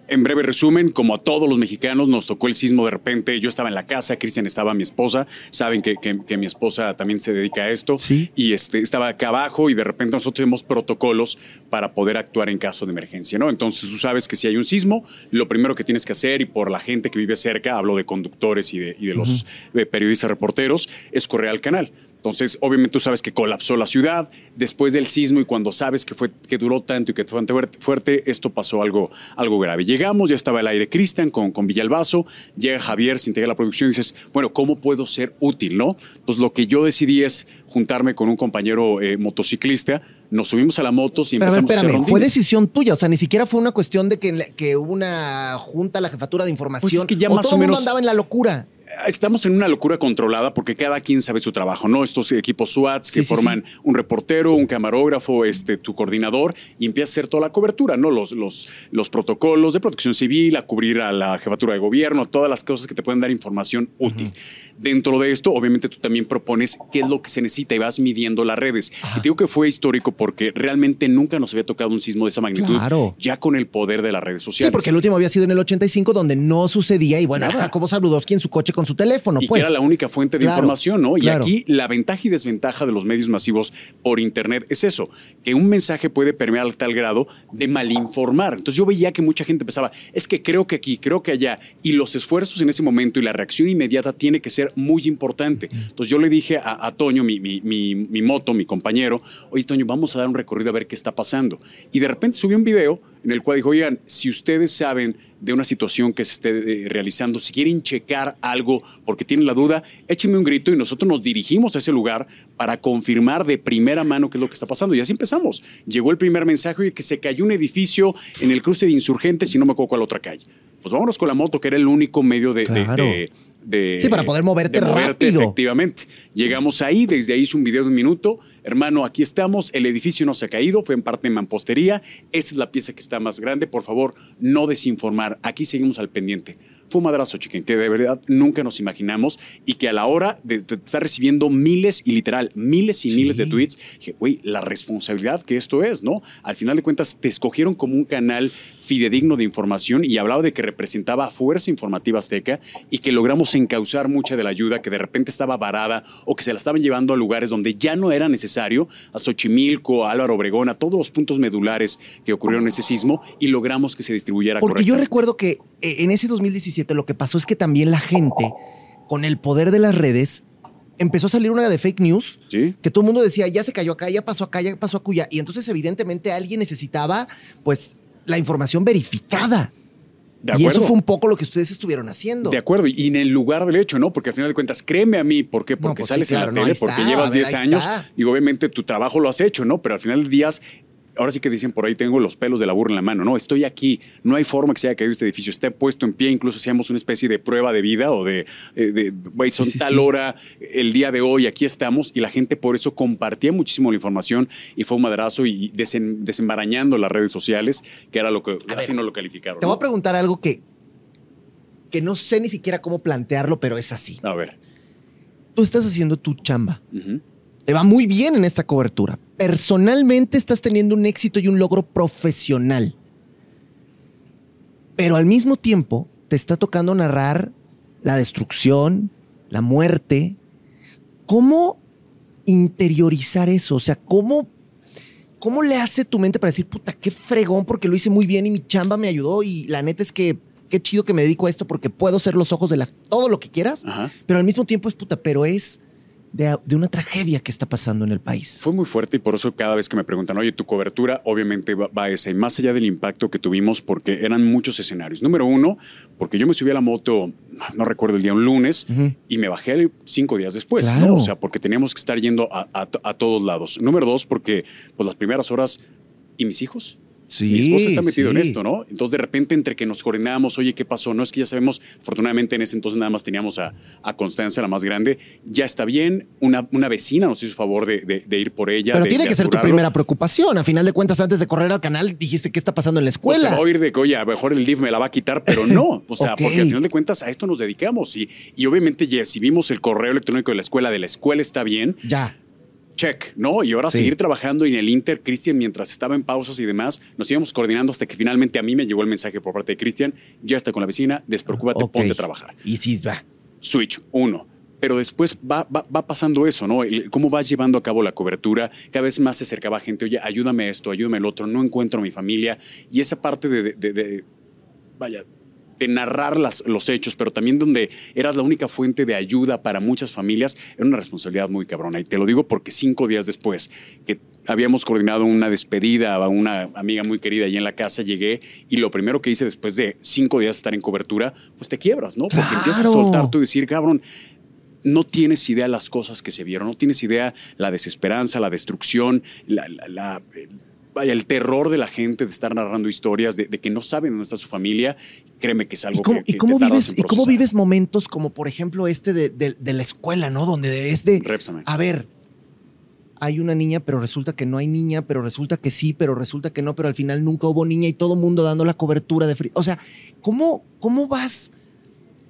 En breve resumen, como a todos los mexicanos, nos tocó el sismo de repente. Yo estaba en la casa, Cristian estaba mi esposa. Saben que, que- que mi esposa también se dedica a esto. Sí. Y este, estaba acá abajo y de repente nosotros tenemos protocolos para poder actuar en caso de emergencia, ¿no? Entonces tú sabes que si hay un sismo, lo primero que tienes que hacer, y por la gente que vive cerca, hablo de conductores y de, y de los eh, periodistas reporteros, es correr al canal. Entonces, obviamente tú sabes que colapsó la ciudad después del sismo y cuando sabes que fue que duró tanto y que fue fuerte- esto pasó algo, algo grave. Llegamos, ya estaba el aire Cristian con, con Villalbazo, llega Javier, se integra la producción y dices, bueno, ¿cómo puedo ser útil, no? Pues lo que yo decidí es juntarme con un compañero eh, motociclista, nos subimos a la moto y Pero a ver, empezamos a hacer espérame, fue decisión tuya, o sea, ni siquiera fue una cuestión de que, que hubo una junta, la jefatura de información. Pues es que ya o más todo o el mundo menos- andaba en la locura. Estamos en una locura controlada porque cada quien sabe su trabajo, ¿no? Estos equipos SWATs que Sí, sí, forman un reportero, un camarógrafo, este, tu coordinador, y empieza a hacer toda la cobertura, ¿no? Los, los, los protocolos de protección civil, a cubrir a la jefatura de gobierno, todas las cosas que te pueden dar información útil. Dentro de esto, obviamente, tú también propones qué es lo que se necesita y vas midiendo las redes. Y te digo que fue histórico porque realmente nunca nos había tocado un sismo de esa magnitud, Claro. ya con el poder de las redes sociales. Sí, porque el último había sido en el 85 donde no sucedía y bueno, Jacobo Zabludowski en su coche con su teléfono, y pues. que era la única fuente de Claro, información, ¿no? Y claro. aquí la ventaja y desventaja de los medios masivos por Internet es eso, que un mensaje puede permear al tal grado de malinformar. Entonces yo veía que mucha gente pensaba, es que creo que aquí, creo que allá, y los esfuerzos en ese momento y la reacción inmediata tiene que ser muy importante. Entonces yo le dije a, a Toño, mi, mi- mi- mi moto, mi compañero, oye Toño, vamos a dar un recorrido a ver qué está pasando. Y de repente subí un video en el cual dijo, oigan, si ustedes saben de una situación que se esté eh, realizando, si quieren checar algo porque tienen la duda, échenme un grito y nosotros nos dirigimos a ese lugar para confirmar de primera mano qué es lo que está pasando. Y así empezamos. Llegó el primer mensaje de que se cayó un edificio en el cruce de insurgentes y no me acuerdo cuál otra calle. Pues vámonos con la moto, que era el único medio de... de- Claro. de- de- Sí, para poder moverte de rápido. Efectivamente. Llegamos ahí, desde ahí hice un video de un minuto. Hermano, aquí estamos, el edificio no se ha caído, fue en parte en mampostería. Esta es la pieza que está más grande. Por favor, no desinformar. Aquí seguimos al pendiente. Fue un madrazo, chiquen, que de verdad nunca nos imaginamos y que a la hora de, de estar recibiendo miles y literal, miles y Sí. miles de tweets, dije, güey, la responsabilidad que esto es, ¿no? Al final de cuentas, te escogieron como un canal fidedigno de información y hablaba de que representaba Fuerza Informativa Azteca y que logramos encauzar mucha de la ayuda que de repente estaba varada o que se la estaban llevando a lugares donde ya no era necesario, a Xochimilco, a Álvaro Obregón, a todos los puntos medulares que ocurrieron en ese sismo y logramos que se distribuyera Porque yo recuerdo que eh, en ese 2017 lo que pasó es que también la gente, con el poder de las redes, empezó a salir una de fake news. Sí. Que todo el mundo decía, ya se cayó acá, ya pasó acá, ya pasó acuya. Y entonces, evidentemente, alguien necesitaba, pues, la información verificada. De y eso fue un poco lo que ustedes estuvieron haciendo. De acuerdo, y en el lugar del hecho, ¿no? Porque al final de cuentas, créeme a mí, ¿por qué? Porque pues sí, sales claro, en la tele, porque llevas ver, 10 ahí años, digo, obviamente tu trabajo lo has hecho, ¿no? Pero al final del día, ahora sí que dicen por ahí, tengo los pelos de la burra en la mano, ¿no? Estoy aquí, no hay forma que se haya caído este edificio, está puesto en pie, incluso hacíamos una especie de prueba de vida o de, eh, güey, son Sí, sí, tal sí. hora, el día de hoy, aquí estamos, y la gente por eso compartía muchísimo la información y fue un madrazo y desen- desembarañando las redes sociales, que era lo que, A así ver, no lo calificaron. Te voy a preguntar algo que, que no sé ni siquiera cómo plantearlo, pero es así. A ver. tú estás haciendo tu chamba. Te va muy bien en esta cobertura. Personalmente estás teniendo un éxito y un logro profesional. Pero al mismo tiempo te está tocando narrar la destrucción, la muerte. ¿Cómo interiorizar eso? O sea, ¿cómo, ¿cómo le hace tu mente para decir, puta, qué fregón porque lo hice muy bien y mi chamba me ayudó y la neta es que qué chido que me dedico a esto porque puedo ser los ojos de la, todo lo que quieras? Ajá. Pero al mismo tiempo es puta, pero es de, de una tragedia que está pasando en el país. Fue muy fuerte y por eso cada vez que me preguntan, oye, tu cobertura obviamente va, va a esa. Y más allá del impacto que tuvimos, porque eran muchos escenarios. Número uno, porque yo me subí a la moto, no recuerdo el día, un lunes, y me bajé cinco días después, Claro. ¿no? O sea, porque teníamos que estar yendo a, a- a todos lados. Número dos, porque pues las primeras horas, ¿y mis hijos? Sí, Mi esposa está metido en esto, ¿no? Entonces, de repente, entre que nos coordinábamos, oye, ¿qué pasó? No es que ya sabemos, afortunadamente en ese entonces nada más teníamos a, a Constanza, la más grande, ya está bien, una, una vecina nos hizo favor de, de- de ir por ella. Pero de- tiene que ser tu primera preocupación. A final de cuentas, antes de correr al canal, dijiste qué está pasando en la Pues escuela. va a oír de que, oye, a lo mejor el DIF me la va a quitar, pero no. O sea, Ok. porque al final de cuentas a esto nos dedicamos. Y, y obviamente, ya, si vimos el correo electrónico de la escuela, de la escuela está bien, ya. Check, ¿no? Y ahora Sí. seguir trabajando en el Inter, Cristian, mientras estaba en pausas y demás, nos íbamos coordinando hasta que finalmente a mí me llegó el mensaje por parte de Cristian, ya está con la vecina, despreocúpate, ponte a trabajar. Y sí, va. Switch, uno. Pero después va, va, va pasando eso, ¿no? El- cómo vas llevando a cabo la cobertura. Cada vez más se acercaba gente, oye, ayúdame a esto, ayúdame al otro, no encuentro a mi familia. Y esa parte de, de- de- vaya, de narrar las- los hechos, pero también donde eras la única fuente de ayuda para muchas familias, era una responsabilidad muy cabrona. Y te lo digo porque cinco días después que habíamos coordinado una despedida a una amiga muy querida ahí en la casa, llegué y lo primero que hice después de cinco días de estar en cobertura, pues te quiebras, ¿no? Porque empiezas a soltar tú y decir, cabrón, no tienes idea las cosas que se vieron, no tienes idea la desesperanza, la destrucción, la, la- la- el, terror de la gente de estar narrando historias, de, de que no saben dónde está su familia. Créeme que es algo ¿Y cómo, que, que y cómo te vives, en ¿Y cómo vives momentos como, por ejemplo, este de, de- de la escuela, ¿no? Donde es de. Repsamen. A ver, hay una niña, pero resulta que no hay niña, pero resulta que sí, pero resulta que no, pero al final nunca hubo niña y todo mundo dando la cobertura de frío. O sea, ¿cómo, cómo vas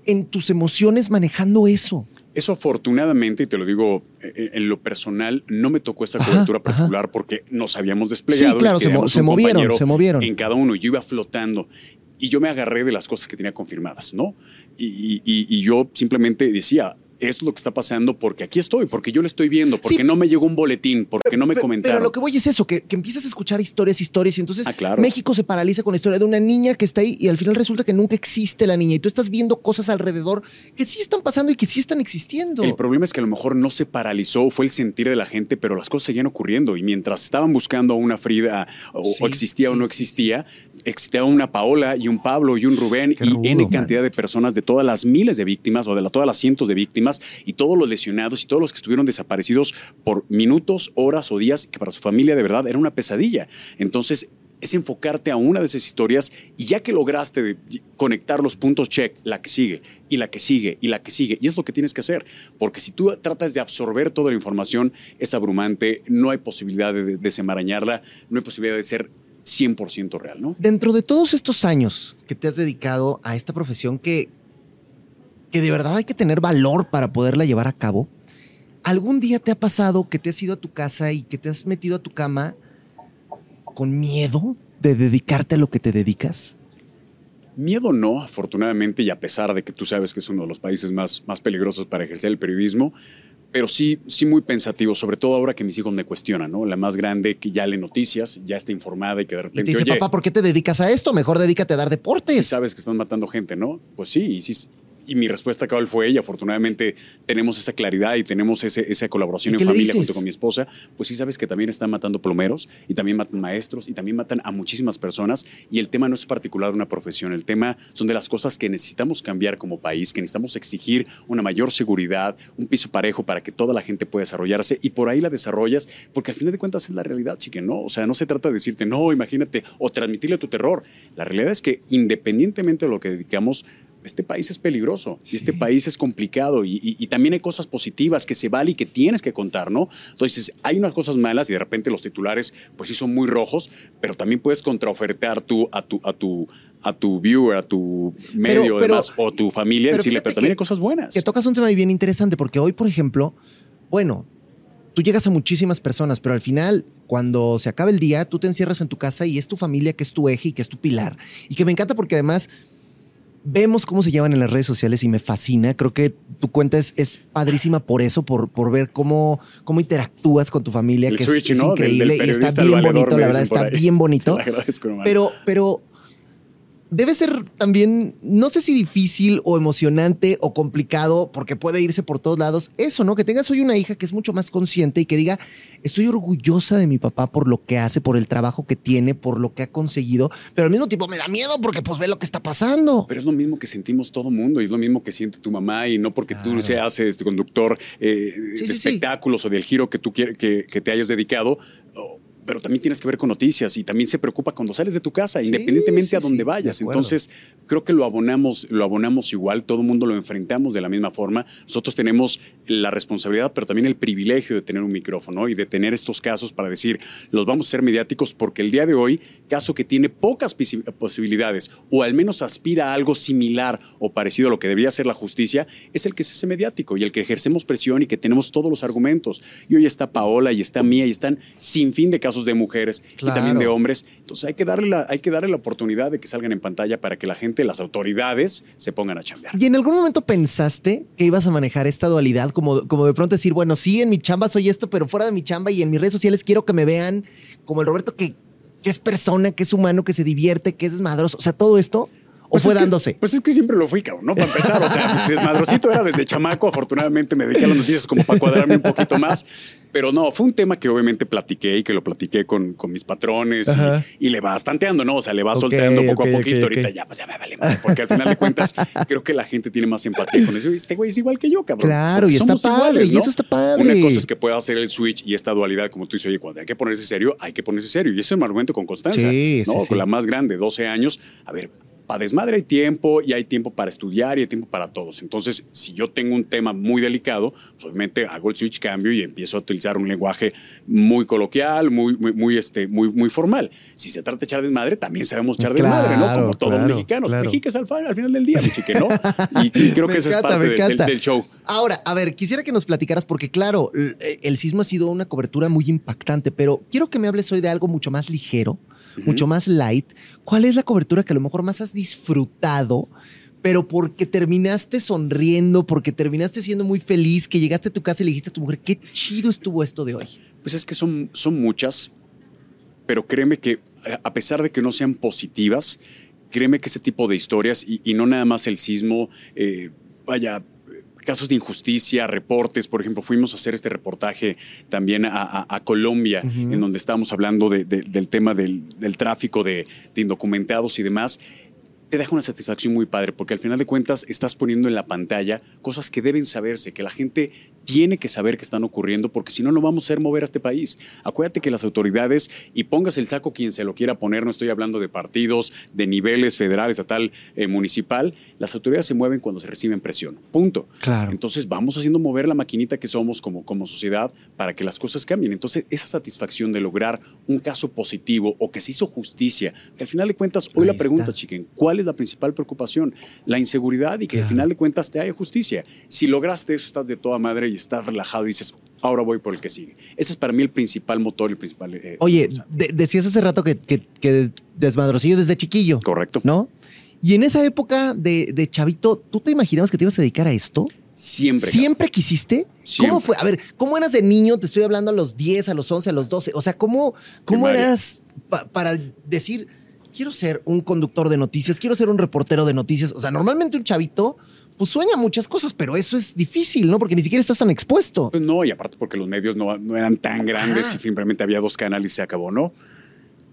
en tus emociones manejando eso? Eso afortunadamente, y te lo digo eh, en lo personal, no me tocó esta cobertura ajá. particular porque nos habíamos desplegado. Sí, claro, se mo- movieron, se movieron. En cada uno, yo iba flotando. Y yo me agarré de las cosas que tenía confirmadas, ¿no? Y, y- y yo simplemente decía, esto es lo que está pasando porque aquí estoy, porque yo lo estoy viendo, porque Sí. no me llegó un boletín, porque no me comentaron. Pero lo que voy es eso, que, que empiezas a escuchar historias, historias, y entonces Ah, claro. México se paraliza con la historia de una niña que está ahí y al final resulta que nunca existe la niña y tú estás viendo cosas alrededor que sí están pasando y que sí están existiendo. El problema es que a lo mejor no se paralizó, fue el sentir de la gente, pero las cosas seguían ocurriendo. Y mientras estaban buscando a una Frida, o, Sí, o existía o no existía, existía una Paola y un Pablo y un Rubén Qué y rudo, N man. cantidad de personas de todas las miles de víctimas o de la- todas las cientos de víctimas y todos los lesionados y todos los que estuvieron desaparecidos por minutos, horas o días, que para su familia de verdad era una pesadilla. Entonces, es enfocarte a una de esas historias y ya que lograste conectar los puntos check, la que sigue y la que sigue y la que sigue, y es lo que tienes que hacer, porque si tú tratas de absorber toda la información, es abrumante, no hay posibilidad de de- desenmarañarla, no hay posibilidad de ser 100% real, ¿no? Dentro de todos estos años que te has dedicado a esta profesión que, que de verdad hay que tener valor para poderla llevar a cabo, ¿algún día te ha pasado que te has ido a tu casa y que te has metido a tu cama con miedo de dedicarte a lo que te dedicas? Miedo no, afortunadamente, y a pesar de que tú sabes que es uno de los países más, más peligrosos para ejercer el periodismo, pero sí, sí muy pensativo, sobre todo ahora que mis hijos me cuestionan, ¿no? La más grande que ya lee noticias, ya está informada y que de Y repente, te dice, oye, papá, ¿por qué te dedicas a esto? Mejor dedícate a dar deportes. sí sabes que están matando gente, ¿no? Pues sí, y sí. Y mi respuesta cabal fue, y afortunadamente tenemos esa claridad y tenemos ese- esa colaboración ¿Y en familia junto con mi esposa, pues sí sabes que también están matando plomeros y también matan maestros y también matan a muchísimas personas. Y el tema no es particular de una profesión, el tema son de las cosas que necesitamos cambiar como país, que necesitamos exigir una mayor seguridad, un piso parejo para que toda la gente pueda desarrollarse y por ahí la desarrollas, porque al final de cuentas es la realidad, chique, ¿no? O sea, no se trata de decirte, no, imagínate, o transmitirle tu terror. La realidad es que independientemente de lo que dedicamos, este país es peligroso y este país es complicado y, y- y también hay cosas positivas que se vale y que tienes que contar, ¿no? Entonces, hay unas cosas malas y de repente los titulares, pues sí son muy rojos, pero también puedes contraofertar tú a tu, a tu, a tu viewer, a tu medio Pero- pero- demás, o tu familia, pero decirle, pero también que- hay cosas buenas. Que tocas un tema bien interesante, porque hoy, por ejemplo, bueno, tú llegas a muchísimas personas, pero al final, cuando se acaba el día, tú te encierras en tu casa y es tu familia que es tu eje y que es tu pilar. Y que me encanta porque además vemos cómo se llevan en las redes sociales y me fascina. Creo que tu cuenta es, es padrísima por eso, por, por ver cómo, cómo interactúas con tu familia, El que es- switch, es, ¿no? Del- del increíble y está bien bonito, la verdad, está ahí. bien bonito. Pero, pero debe ser también, no sé si difícil o emocionante o complicado, porque puede irse por todos lados. Eso, ¿no? Que tengas hoy una hija que es mucho más consciente y que diga, estoy orgullosa de mi papá por lo que hace, por el trabajo que tiene, por lo que ha conseguido, pero al mismo tiempo me da miedo porque pues ve lo que está pasando. Pero es lo mismo que sentimos todo mundo y es lo mismo que siente tu mamá y no porque Claro. tú seas este conductor eh, Sí, de sí, sí. espectáculos o del giro que tú quieres que, que te hayas dedicado. Pero también tienes que ver con noticias y también se preocupa cuando sales de tu casa, independientemente sí, a donde sí, vayas. Entonces, creo que lo abonamos, lo abonamos igual, todo el mundo lo enfrentamos de la misma forma. Nosotros tenemos la responsabilidad, pero también el privilegio de tener un micrófono y de tener estos casos para decir, los vamos a hacer mediáticos porque el día de hoy, caso que tiene pocas posibilidades o al menos aspira a algo similar o parecido a lo que debería ser la justicia, es el que se hace mediático y el que ejercemos presión y que tenemos todos los argumentos. Y hoy está Paola y está Mía y están sin fin de casos de mujeres y también de hombres. Entonces hay que, darle la, hay que darle la oportunidad de que salgan en pantalla para que la gente, las autoridades, se pongan a chambear. ¿Y en algún momento pensaste que ibas a manejar esta dualidad? Como, como de pronto decir, bueno, sí, en mi chamba soy esto, pero fuera de mi chamba y en mis redes sociales quiero que me vean como el Roberto que, que es persona, que es humano, que se divierte, que es desmadroso. O sea, todo esto. ¿O Pues fue es que- dándose? pues es que siempre lo fui, cabrón, ¿no? Para empezar, o sea, desmadrocito era desde chamaco. Afortunadamente me dediqué a las noticias como para cuadrarme un poquito más. Pero no, fue un tema que obviamente platiqué y que lo platiqué con, con mis patrones y- le vas tanteando, ¿no? O sea, le vas Ok, soltando poco a poquito. Ahorita ya, pues ya me vale madre, porque al final de cuentas creo que la gente tiene más empatía con eso. Y Este güey es igual que yo, cabrón. Claro, y está padre, y eso está padre. Una cosa es que pueda hacer el switch y esta dualidad, como tú dices, oye, cuando hay que ponerse serio, hay que ponerse serio. Y eso es un argumento con constancia. Sí, ¿no? sí, sí. Con la más grande, 12 años. A ver, para desmadre hay tiempo y hay tiempo para estudiar y hay tiempo para todos. Entonces, si yo tengo un tema muy delicado, pues obviamente hago el switch, cambio y empiezo a utilizar un lenguaje muy coloquial, muy, muy, muy, este, muy, muy formal. Si se trata de echar desmadre, también sabemos echar desmadre, ¿no? Como todos claro, los mexicanos. claro. México es al, al final del día, mi chique, ¿no? Y, y creo que esa es parte del- show. Ahora, a ver, quisiera que nos platicaras, porque claro, el, el sismo ha sido una cobertura muy impactante, pero quiero que me hables hoy de algo mucho más ligero, mucho más light. ¿Cuál es la cobertura que a lo mejor más has disfrutado? Pero porque terminaste sonriendo, porque terminaste siendo muy feliz, que llegaste a tu casa y le dijiste a tu mujer, qué chido estuvo esto de hoy. Pues es que son, son muchas, pero créeme que a- a pesar de que no sean positivas, créeme que ese tipo de historias, y, y no nada más el sismo, eh, vaya, eh, casos de injusticia, reportes, por ejemplo, fuimos a hacer este reportaje también a, a- a Colombia, en donde estábamos hablando de- de- del tema del, del tráfico de, de indocumentados y demás. Te deja una satisfacción muy padre, porque al final de cuentas estás poniendo en la pantalla cosas que deben saberse, que la gente tiene que saber que están ocurriendo, porque si no, no vamos a hacer mover a este país. Acuérdate que las autoridades, y pongas el saco quien se lo quiera poner, no estoy hablando de partidos, de niveles federal, estatal, eh, municipal, las autoridades se mueven cuando se reciben presión. Punto. Claro. Entonces vamos haciendo mover la maquinita que somos como, como sociedad para que las cosas cambien. Entonces esa satisfacción de lograr un caso positivo o que se hizo justicia, que al final de cuentas, hoy Ahí la pregunta, está. chiquen, ¿cuál es la principal preocupación? La inseguridad y que al final de cuentas te haya justicia. Si lograste eso, estás de toda madre y estás relajado y dices, ahora voy por el que sigue. Ese es para mí el principal motor, el principal... eh, Oye, o sea, de- decías hace rato que, que, que desmadrocillo desde chiquillo, correcto. ¿no? Y en esa época de, de chavito, ¿tú te imaginabas que te ibas a dedicar a esto? Siempre. ¿Siempre quisiste? ¿Cómo Siempre. fue? A ver, ¿cómo eras de niño? Te estoy hablando a los 10, a los 11, a los 12. O sea, ¿cómo, cómo Primaria. eras pa- para decir, quiero ser un conductor de noticias, quiero ser un reportero de noticias? O sea, normalmente un chavito, pues sueña muchas cosas, pero eso es difícil, ¿no? Porque ni siquiera estás tan expuesto. Pues no, y aparte porque los medios no, no eran tan grandes Ajá. y simplemente había dos canales y se acabó, ¿no?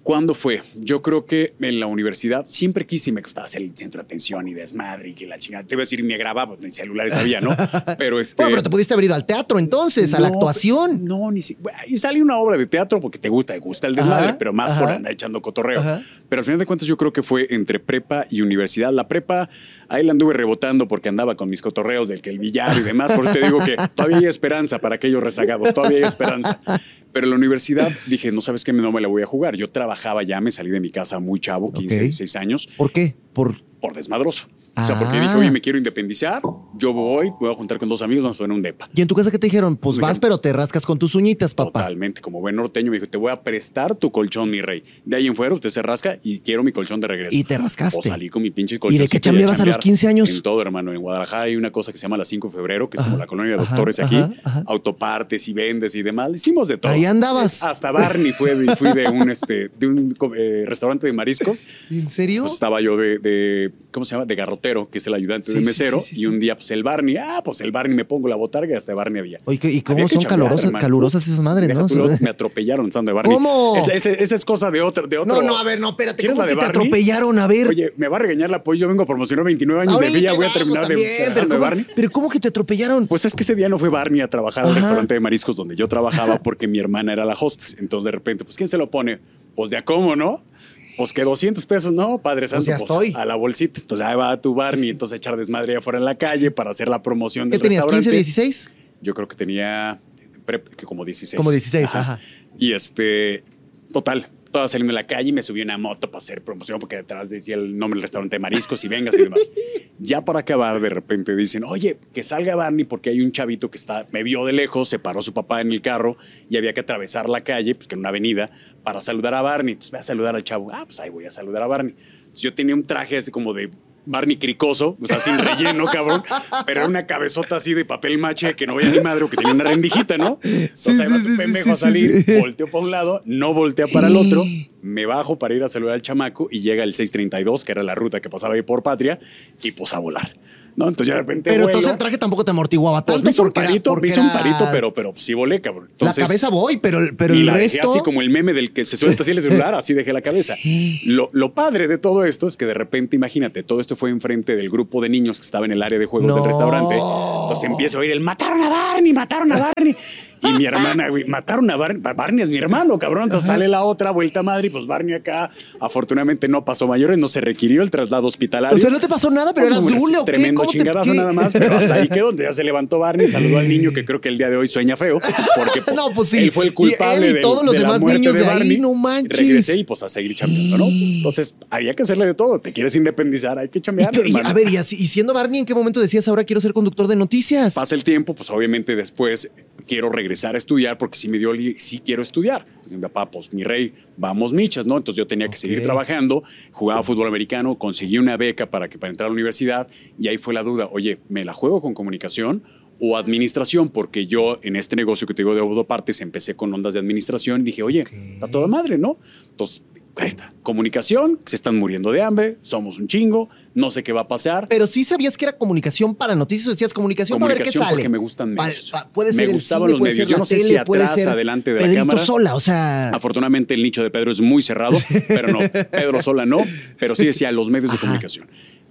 ¿Cuándo fue? Yo creo que en la universidad siempre quise y me gustaba hacer el centro de atención y desmadre y que la chingada. Te iba a decir, me grababa, ni celulares había, ¿no? Pero este. Bueno, pero te pudiste haber ido al teatro entonces, a la actuación. No, ni siquiera. Y sale una obra de teatro porque te gusta, te gusta el desmadre, Ajá, pero más por andar echando cotorreo. Ajá. Pero al final de cuentas, yo creo que fue entre prepa y universidad. La prepa, ahí la anduve rebotando porque andaba con mis cotorreos del que el billar y demás. Por eso te digo que todavía hay esperanza para aquellos rezagados, todavía hay esperanza. Pero en la universidad dije, no sabes qué, no me la voy a jugar. Yo trabajaba ya, me salí de mi casa muy chavo, 15, Ok. 16 años ¿Por qué? Por por desmadroso. O sea, porque Ah. dije, oye, me quiero independizar, yo voy, voy a juntar con dos amigos, vamos a poner un depa. ¿Y en tu casa qué te dijeron? Pues Me vas, dijeron- pero te rascas con tus uñitas, papá. Totalmente, como buen norteño me dijo, te voy a prestar tu colchón, mi rey. De ahí en fuera usted se rasca y quiero mi colchón de regreso. Y te rascaste. O salí con mi pinche ¿Y colchón. de qué chambeabas a los 15 años? En todo, hermano. En Guadalajara hay una cosa que se llama la 5 de febrero, que es Ajá, como la colonia de ajá, doctores aquí. ajá. Autopartes y vendes y demás. Hicimos de todo. Ahí andabas. Hasta Barney fue fui de un, este, de un co- eh, restaurante de mariscos. ¿En serio? Pues estaba yo de, de- ¿cómo se llama? De garrotero, que es el ayudante Sí, mesero. sí, sí, y un día, pues el Barney, ah, pues el Barney me pongo la botarga y hasta Barney había. Oye, ¿y cómo Había son chambear, calurosas, hermano. calurosas esas madres, no? tú, me atropellaron estando de Barney. ¿Cómo? Esa, esa- esa es cosa de otro. De otro. No, no, a ver, no, espérate. ¿Quieres ¿Cómo la que de te Barney? atropellaron? A ver. Oye, me va a regañar la pues yo vengo a promocionar 29 años de vida, voy a terminar de, también, pero trabajando de ¿cómo, Barney. pero ¿cómo que te atropellaron? Pues es que ese día no fue Barney a trabajar al restaurante de mariscos donde yo trabajaba porque mi hermana era la hostess. Entonces de repente, pues ¿quién se lo pone? Pues de a cómo, ¿no? Pues que 200 pesos, no, Padre Santo, ya pues, estoy. a la bolsita. Entonces ahí va tu Barney, entonces echar desmadre afuera en la calle para hacer la promoción ¿Qué del tenías? ¿15, restaurante. 16? Yo creo que tenía que como 16. Como 16, ajá. Y este, total, toda saliendo de la calle y me subí a una moto para hacer promoción porque detrás decía el nombre del restaurante de mariscos y vengas y demás. ya para acabar, de repente dicen, oye, que salga Barney porque hay un chavito que está, me vio de lejos, se paró su papá en el carro y había que atravesar la calle, pues que en una avenida, para saludar a Barney. Entonces voy a saludar al chavo. Ah, pues ahí voy a saludar a Barney. Entonces, yo tenía un traje así como de Barney cricoso, o sea, sin relleno, cabrón, pero era una cabezota así de papel mache que no veía ni madre o que tenía una rendijita, ¿no? Entonces sí, tu sí, pendejo sí, a sí, salir, sí. volteo para un lado, no voltea para el otro, me bajo para ir a saludar al chamaco y llega el 632, que era la ruta que pasaba ahí por Patria, y pues a volar. ¿No? Entonces ya de repente Pero vuelo, entonces el traje tampoco te amortiguaba pues tanto me hizo un era- parito, porque me hizo un era- parito, pero, pero sí volé, cabrón. Entonces, la cabeza voy, pero, pero y el la resto... dejé así como el meme del que se suelta así el celular, así dejé la cabeza. Lo, lo padre de todo esto es que de repente, imagínate, todo esto fue enfrente del grupo de niños que estaba en el área de juegos No. del restaurante. Entonces empiezo a oír el mataron a Barney, mataron a Barney. Y mi hermana, güey, mataron a Barney. Barney es mi hermano, cabrón. Entonces sale la otra vuelta a Madrid, pues Barney acá. Afortunadamente no pasó mayores, no se requirió el traslado hospitalario. O sea, no te pasó nada, pero bueno, dule o? Tremendo ¿Cómo te- chingadazo nada más, pero hasta ahí quedó. Ya se levantó Barney, saludó al niño que creo que el día de hoy sueña feo, porque pues, No, pues sí. él fue el Y culpable él y del- todos los de la demás muerte niños de de ahí, Barney. no manches. Regresé y pues a seguir chambeando, ¿no? Entonces, había que hacerle de todo. Te quieres independizar, hay que Y chambear, y, hermano. a ver, y, así- y siendo Barney, ¿en qué momento decías ahora quiero ser conductor de noticias? Pasa el tiempo, pues obviamente después quiero regresar a estudiar porque sí me dio, sí quiero estudiar. Mi papá, pues mi rey, vamos michas, ¿no? Entonces yo tenía que seguir trabajando, jugaba fútbol americano, conseguí una beca para, que, para entrar a la universidad y ahí fue la duda, oye, ¿me la juego con comunicación? O administración, porque yo en este negocio que te digo de autopartes empecé con ondas de administración y dije, oye, está toda madre, ¿no? Entonces, ahí está. Comunicación, se están muriendo de hambre, somos un chingo, no sé qué va a pasar. Pero sí sabías que era comunicación para noticias, decías comunicación, para ver qué Comunicación sale. porque me gustan medios. pa- puede Me ser el gustaban cine, los puede medios. ser Yo no sé tele, si atrás, adelante de la cámara. Sola, o sea... Afortunadamente el nicho de Pedro es muy cerrado, pero no, Pedro Sola no, pero sí decía los medios de comunicación.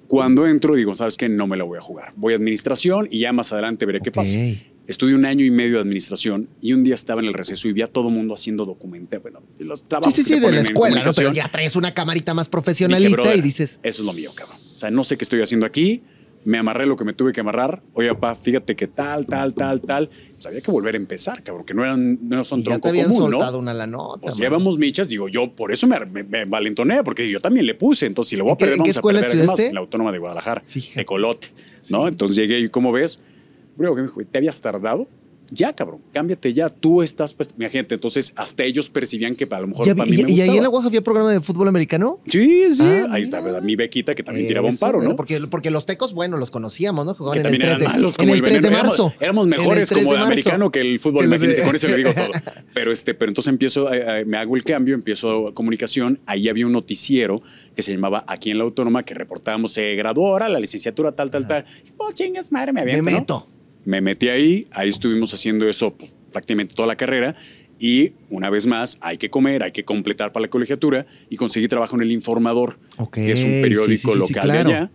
Cuando entro digo, ¿sabes qué? No me la voy a jugar. Voy a administración y ya más adelante veré qué pasa. Estudié un año y medio de administración y un día estaba en el receso y vi a todo mundo haciendo documental. Bueno, los Sí, trabajos sí, sí, te de la escuela, ¿no? Pero ya traes una camarita más profesionalita "Brother, y dices... Eso es lo mío, cabrón. O sea, no sé qué estoy haciendo aquí. Me amarré lo que me tuve que amarrar. Oye, papá, fíjate que tal, tal, tal, tal. Pues había que volver a empezar, cabrón, que no eran, no son y ya te tronco habían común, soltado ¿no? una la nota. Pues llevamos michas, digo yo, por eso me, me, me valentoné, porque yo también le puse. Entonces, si le voy a ¿En qué- perder, en qué vamos a escuela perder ¿qué más? estudiaste? En la Autónoma de Guadalajara, Fíjate. de Colote, ¿no? Entonces llegué y, ¿cómo ves? Primero que me dijo, ¿te habías tardado? Ya, cabrón, cámbiate ya, tú estás, pues, imagínate, entonces hasta ellos percibían que a lo mejor ¿Ya para mí y, me y ahí en la. UAJ había programa de fútbol americano? Sí, sí, Ah, ahí está. ¿verdad? Mi bequita que también tiraba un paro, ¿no? Porque, porque los tecos, bueno, los conocíamos, ¿no? Jugaban que en el también 3 de, eran malos como el el 3 de marzo. Éramos, el mejores 3 como marzo. americano que el fútbol, imagínense, con eso le digo todo. Pero, este, pero entonces empiezo, eh, eh, me hago el cambio, empiezo comunicación. Ahí había un noticiero que se llamaba Aquí en la Autónoma, que reportábamos, se graduó ahora la licenciatura, tal, tal, tal. Oh, chingas, madre, me Me aviento, ¿no? Me metí ahí, ahí estuvimos haciendo eso pues, prácticamente toda la carrera. Y una vez más, hay que comer, hay que completar para la colegiatura y conseguí trabajo en El Informador, Ok, que es un periódico sí, sí, sí, local claro. de allá.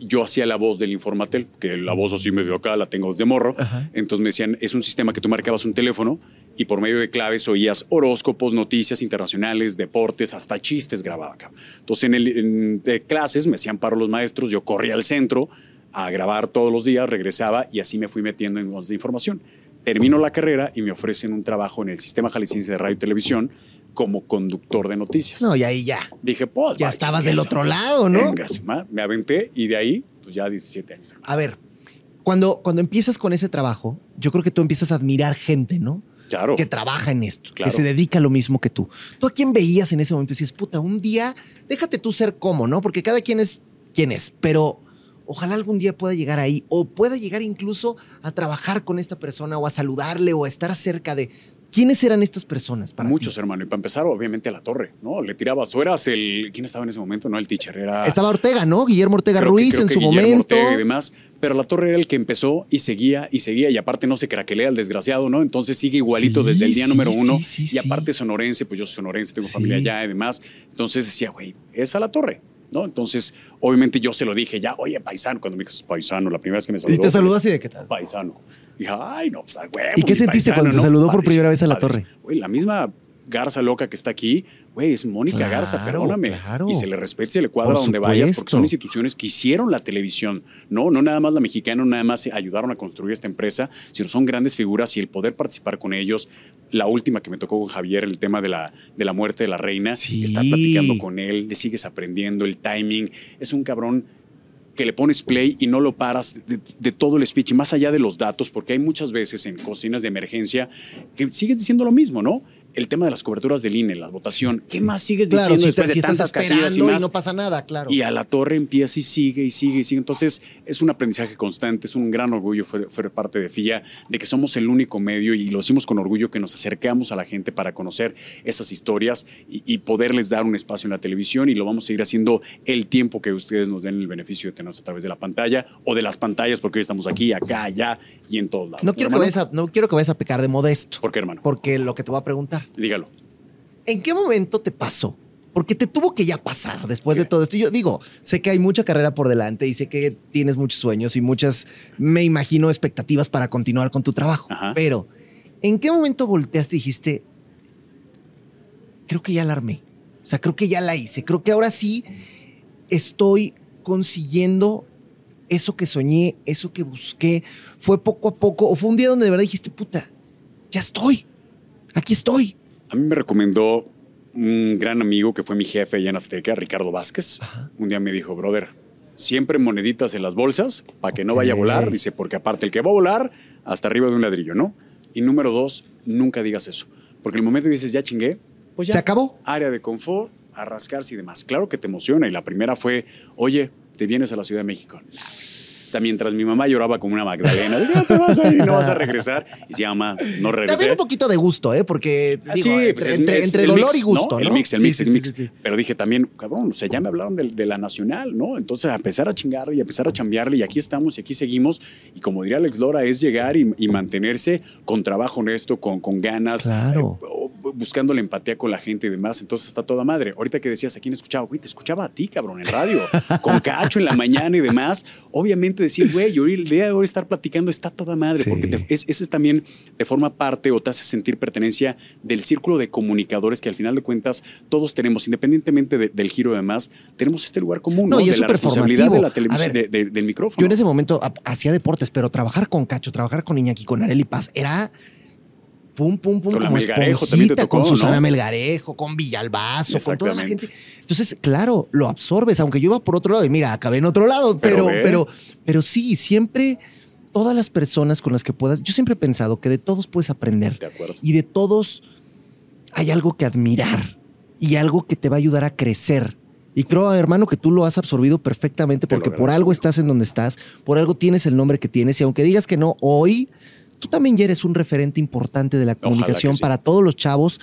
Yo hacía la voz del Informatel, que la voz así medio acá la tengo desde morro. Ajá. Entonces me decían, es un sistema que tú marcabas un teléfono y por medio de claves oías horóscopos, noticias internacionales, deportes, hasta chistes grababa acá. Entonces en, el, en- de clases me hacían paro los maestros, yo corría al centro a grabar todos los días, regresaba y así me fui metiendo en voz de información. Termino la carrera y me ofrecen un trabajo en el Sistema Jalisciense de Radio y Televisión como conductor de noticias. No, y ahí ya. Dije, pues. Ya estabas del otro lado, ¿no? Venga, me aventé y de ahí, pues ya 17 años. hermano. A ver, cuando, cuando empiezas con ese trabajo, yo creo que tú empiezas a admirar gente, ¿no? Claro. Que trabaja en esto, Claro. que se dedica a lo mismo que tú. ¿Tú a quién veías en ese momento? Y decías, puta, un día, déjate tú ser como, ¿no? Porque cada quien es quien es, pero ojalá algún día pueda llegar ahí o pueda llegar incluso a trabajar con esta persona o a saludarle o a estar cerca de. ¿Quiénes eran estas personas para Muchos, ti? hermano. Y para empezar, obviamente, a la torre, ¿no? Le tirabas. Tú eras el. ¿Quién estaba en ese momento? No, el teacher. Era. Estaba Ortega, ¿no? Guillermo Ortega creo Ruiz en su Guillermo momento. Ortega y demás. Pero la torre era el que empezó y seguía y seguía. Y aparte no se craquelea el desgraciado, ¿no? Entonces sigue igualito Sí, desde el día sí, número uno. sí, y aparte sonorense, pues yo soy sonorense, tengo familia allá y demás. Entonces decía, güey, es a la torre. ¿No? Entonces, obviamente yo se lo dije ya, oye, paisano, cuando me dijo paisano, la primera vez que me saludó. Y te saludó así de qué tal. paisano. Dije, ay, no, pues huevo, ¿Y qué sentiste paisano, cuando te ¿no? saludó por primera vez a la torre? Güey, la misma Garza loca que está aquí, güey, es Mónica Claro, Garza, perdóname. claro. Y se le respeta y se le cuadra Por donde vayas, porque son instituciones que hicieron la televisión. No, no nada más la mexicana, no nada más ayudaron a construir esta empresa, sino son grandes figuras y el poder participar con ellos. La última que me tocó con Javier, el tema de la, de la muerte de la reina, Sí. estar platicando con él, le sigues aprendiendo, el timing. Es un cabrón que le pones play y no lo paras de, de- de todo el speech, y más allá de los datos, porque hay muchas veces en cocinas de emergencia que sigues diciendo lo mismo, ¿no? El tema de las coberturas del INE, la votación. ¿Qué más sigues Claro, diciendo si, después te- si de estás tantas casillas y esperando y, más? no pasa nada, claro. Y a la torre empieza y sigue y sigue y sigue. Entonces es un aprendizaje constante, es un gran orgullo ser parte de FIA, de que somos el único medio y lo decimos con orgullo que nos acercamos a la gente para conocer esas historias y, y poderles dar un espacio en la televisión y lo vamos a ir haciendo el tiempo que ustedes nos den el beneficio de tenernos a través de la pantalla o de las pantallas porque hoy estamos aquí, acá, allá y en todos lados. no, quiero que vayas a, no quiero que vayas a pecar de modesto. ¿Por qué, hermano? Porque lo que te voy a preguntar, Dígalo. ¿en qué momento te pasó? Porque te tuvo que ya pasar después de todo esto. Yo digo, sé que hay mucha carrera por delante y sé que tienes muchos sueños y muchas, me imagino, expectativas para continuar con tu trabajo. Ajá. Pero, ¿en qué momento volteaste y dijiste, creo que ya la armé? O sea, creo que ya la hice. Creo que ahora sí estoy consiguiendo eso que soñé, eso que busqué. Fue poco a poco, o fue un día donde de verdad dijiste, puta, ya estoy. Aquí estoy. A mí me recomendó un gran amigo que fue mi jefe allá en Azteca, Ricardo Vázquez. Ajá. Un día me dijo, brother, siempre moneditas en las bolsas para que no vaya a volar. Dice, porque aparte el que va a volar, hasta arriba de un ladrillo, ¿no? Y número dos, nunca digas eso. Porque el momento que dices, ya chingué, pues ya. ¿Se acabó? Área de confort, a rascarse y demás. Claro que te emociona. Y la primera fue, oye, te vienes a la Ciudad de México. Nah. O sea, mientras mi mamá lloraba como una Magdalena, ya te vas a ir y no vas a regresar. Y decía, mamá, no regresé. También un poquito de gusto, ¿eh? Porque Ah, digo, sí, entre, pues es- entre- es entre el dolor mix, y gusto, ¿no? El mix, el Sí, mix, sí, el mix. Pero dije también, cabrón, o sea, ya me hablaron de, de la nacional, ¿no? Entonces, a empezar a chingarle y a empezar a chambearle, y aquí estamos y aquí seguimos. Y como diría Alex Lora, es llegar y, y mantenerse con trabajo honesto, con, con ganas, Claro. eh, buscando la empatía con la gente y demás. Entonces, está toda madre. Ahorita que decías, ¿a quién escuchaba? Güey, te escuchaba a ti, cabrón, en radio, con Cacho en la mañana y demás. Obviamente decir, güey, hoy el día de hoy estar platicando está toda madre, Sí. porque te- es, eso es también te forma parte o te hace sentir pertenencia del círculo de comunicadores que al final de cuentas todos tenemos, independientemente de- del giro de demás, tenemos este lugar común, No, ¿no? y es de la responsabilidad de la televisión, ver, de- de- del micrófono. Yo en ese momento ha- hacía deportes, pero trabajar con Cacho, trabajar con Iñaki, con Areli Paz, era pum, pum, pum, Con como esponjita, tocó, con Susana ¿no? Melgarejo, con Villalbazo, con toda la gente. Entonces, claro, lo absorbes, aunque yo iba por otro lado y mira, acabé en otro lado, Pero pero, pero, pero, sí, siempre, todas las personas con las que puedas, yo siempre he pensado que de todos puedes aprender De acuerdo. y de todos hay algo que admirar y algo que te va a ayudar a crecer. Y creo, hermano, que tú lo has absorbido perfectamente porque por algo estás en donde estás, por algo tienes el nombre que tienes y aunque digas que no hoy, tú también ya eres un referente importante de la comunicación para todos los chavos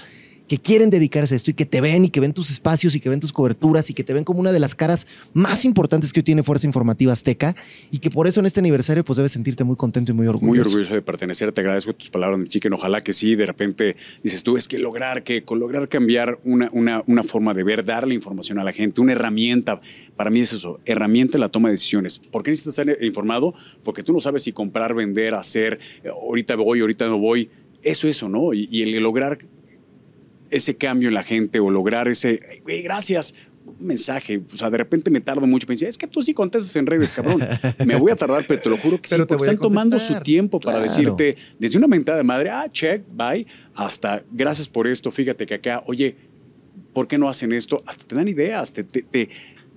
que quieren dedicarse a esto y que te ven y que ven tus espacios y que ven tus coberturas y que te ven como una de las caras más importantes que hoy tiene Fuerza Informativa Azteca y que por eso en este aniversario pues debes sentirte muy contento y muy orgulloso. Muy orgulloso de pertenecer, te agradezco tus palabras, mi chicken. Ojalá que sí, de repente dices tú, es que lograr que, con lograr cambiar una, una, una forma de ver, darle información a la gente, una herramienta, para mí es eso, herramienta en la toma de decisiones. ¿Por qué necesitas estar informado? Porque tú no sabes si comprar, vender, hacer, eh, ahorita voy, ahorita no voy. Eso, eso, ¿no? Y, y el lograr ese cambio en la gente o lograr ese, "Güey, gracias, un mensaje. O sea, de repente me tardo mucho. Pensé, es que tú sí contestas en redes, cabrón. Me voy a tardar, pero te lo juro que sí, Pero porque a están tomando su tiempo para decirte desde una mentada de madre, ah, check, bye, hasta gracias por esto, fíjate que acá, oye, ¿por qué no hacen esto? Hasta te dan ideas, te, te, te-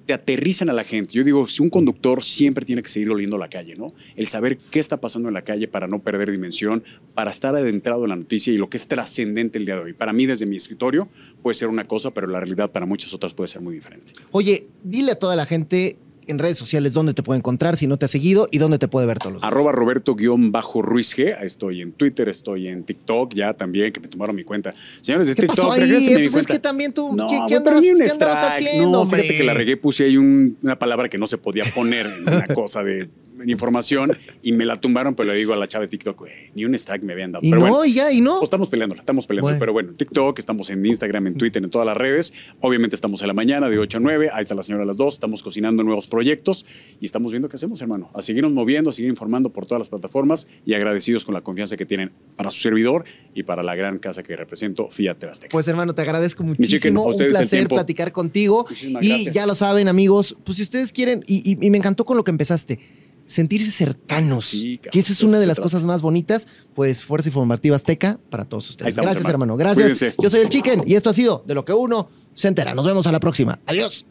te aterrizan a la gente. Yo digo, si un conductor siempre tiene que seguir oliendo la calle, ¿no? El saber qué está pasando en la calle para no perder dimensión, para estar adentrado en la noticia y lo que es trascendente el día de hoy. Para mí, desde mi escritorio, puede ser una cosa, pero la realidad para muchas otras puede ser muy diferente. Oye, dile a toda la gente en redes sociales dónde te puede encontrar si no te ha seguido y dónde te puede ver todos los días. Arroba Roberto-Ruiz G. Estoy en Twitter, estoy en TikTok ya también, que me tomaron mi cuenta. Señores de ¿Qué TikTok, pasó ahí? regrésenme mi Pues es cuenta. que también tú, No, ¿qué, qué andabas, qué haciendo, No, hombre? fíjate que la regué, puse ahí un- una palabra que no se podía poner en una cosa de información y me la tumbaron, pero le digo a la chava de TikTok, güey, ni un strike me habían dado. Y pero no, bueno, y ya, y no. pues estamos peleándola, estamos peleando. Bueno. Pero bueno, en TikTok, estamos en Instagram, en Twitter, en todas las redes. Obviamente estamos en la mañana de 8 a 9. Ahí está la señora a las 2. Estamos cocinando nuevos proyectos y estamos viendo qué hacemos, hermano. A seguirnos moviendo, a seguir informando por todas las plataformas y agradecidos con la confianza que tienen para su servidor y para la gran casa que represento, Fiat Azteca. Pues hermano, te agradezco muchísimo. a Un placer platicar contigo. Muchísimas Y gracias. ya lo saben, amigos, pues si ustedes quieren, y, y- y me encantó con lo que empezaste, sentirse cercanos, Sí, que esa es una de las trata. cosas más bonitas, pues Fuerza Informativa Azteca para todos ustedes. estamos, Gracias, hermano. hermano. Gracias. Cuídense. Yo soy el Chicken y esto ha sido de lo que uno se entera. Nos vemos a la próxima. Adiós.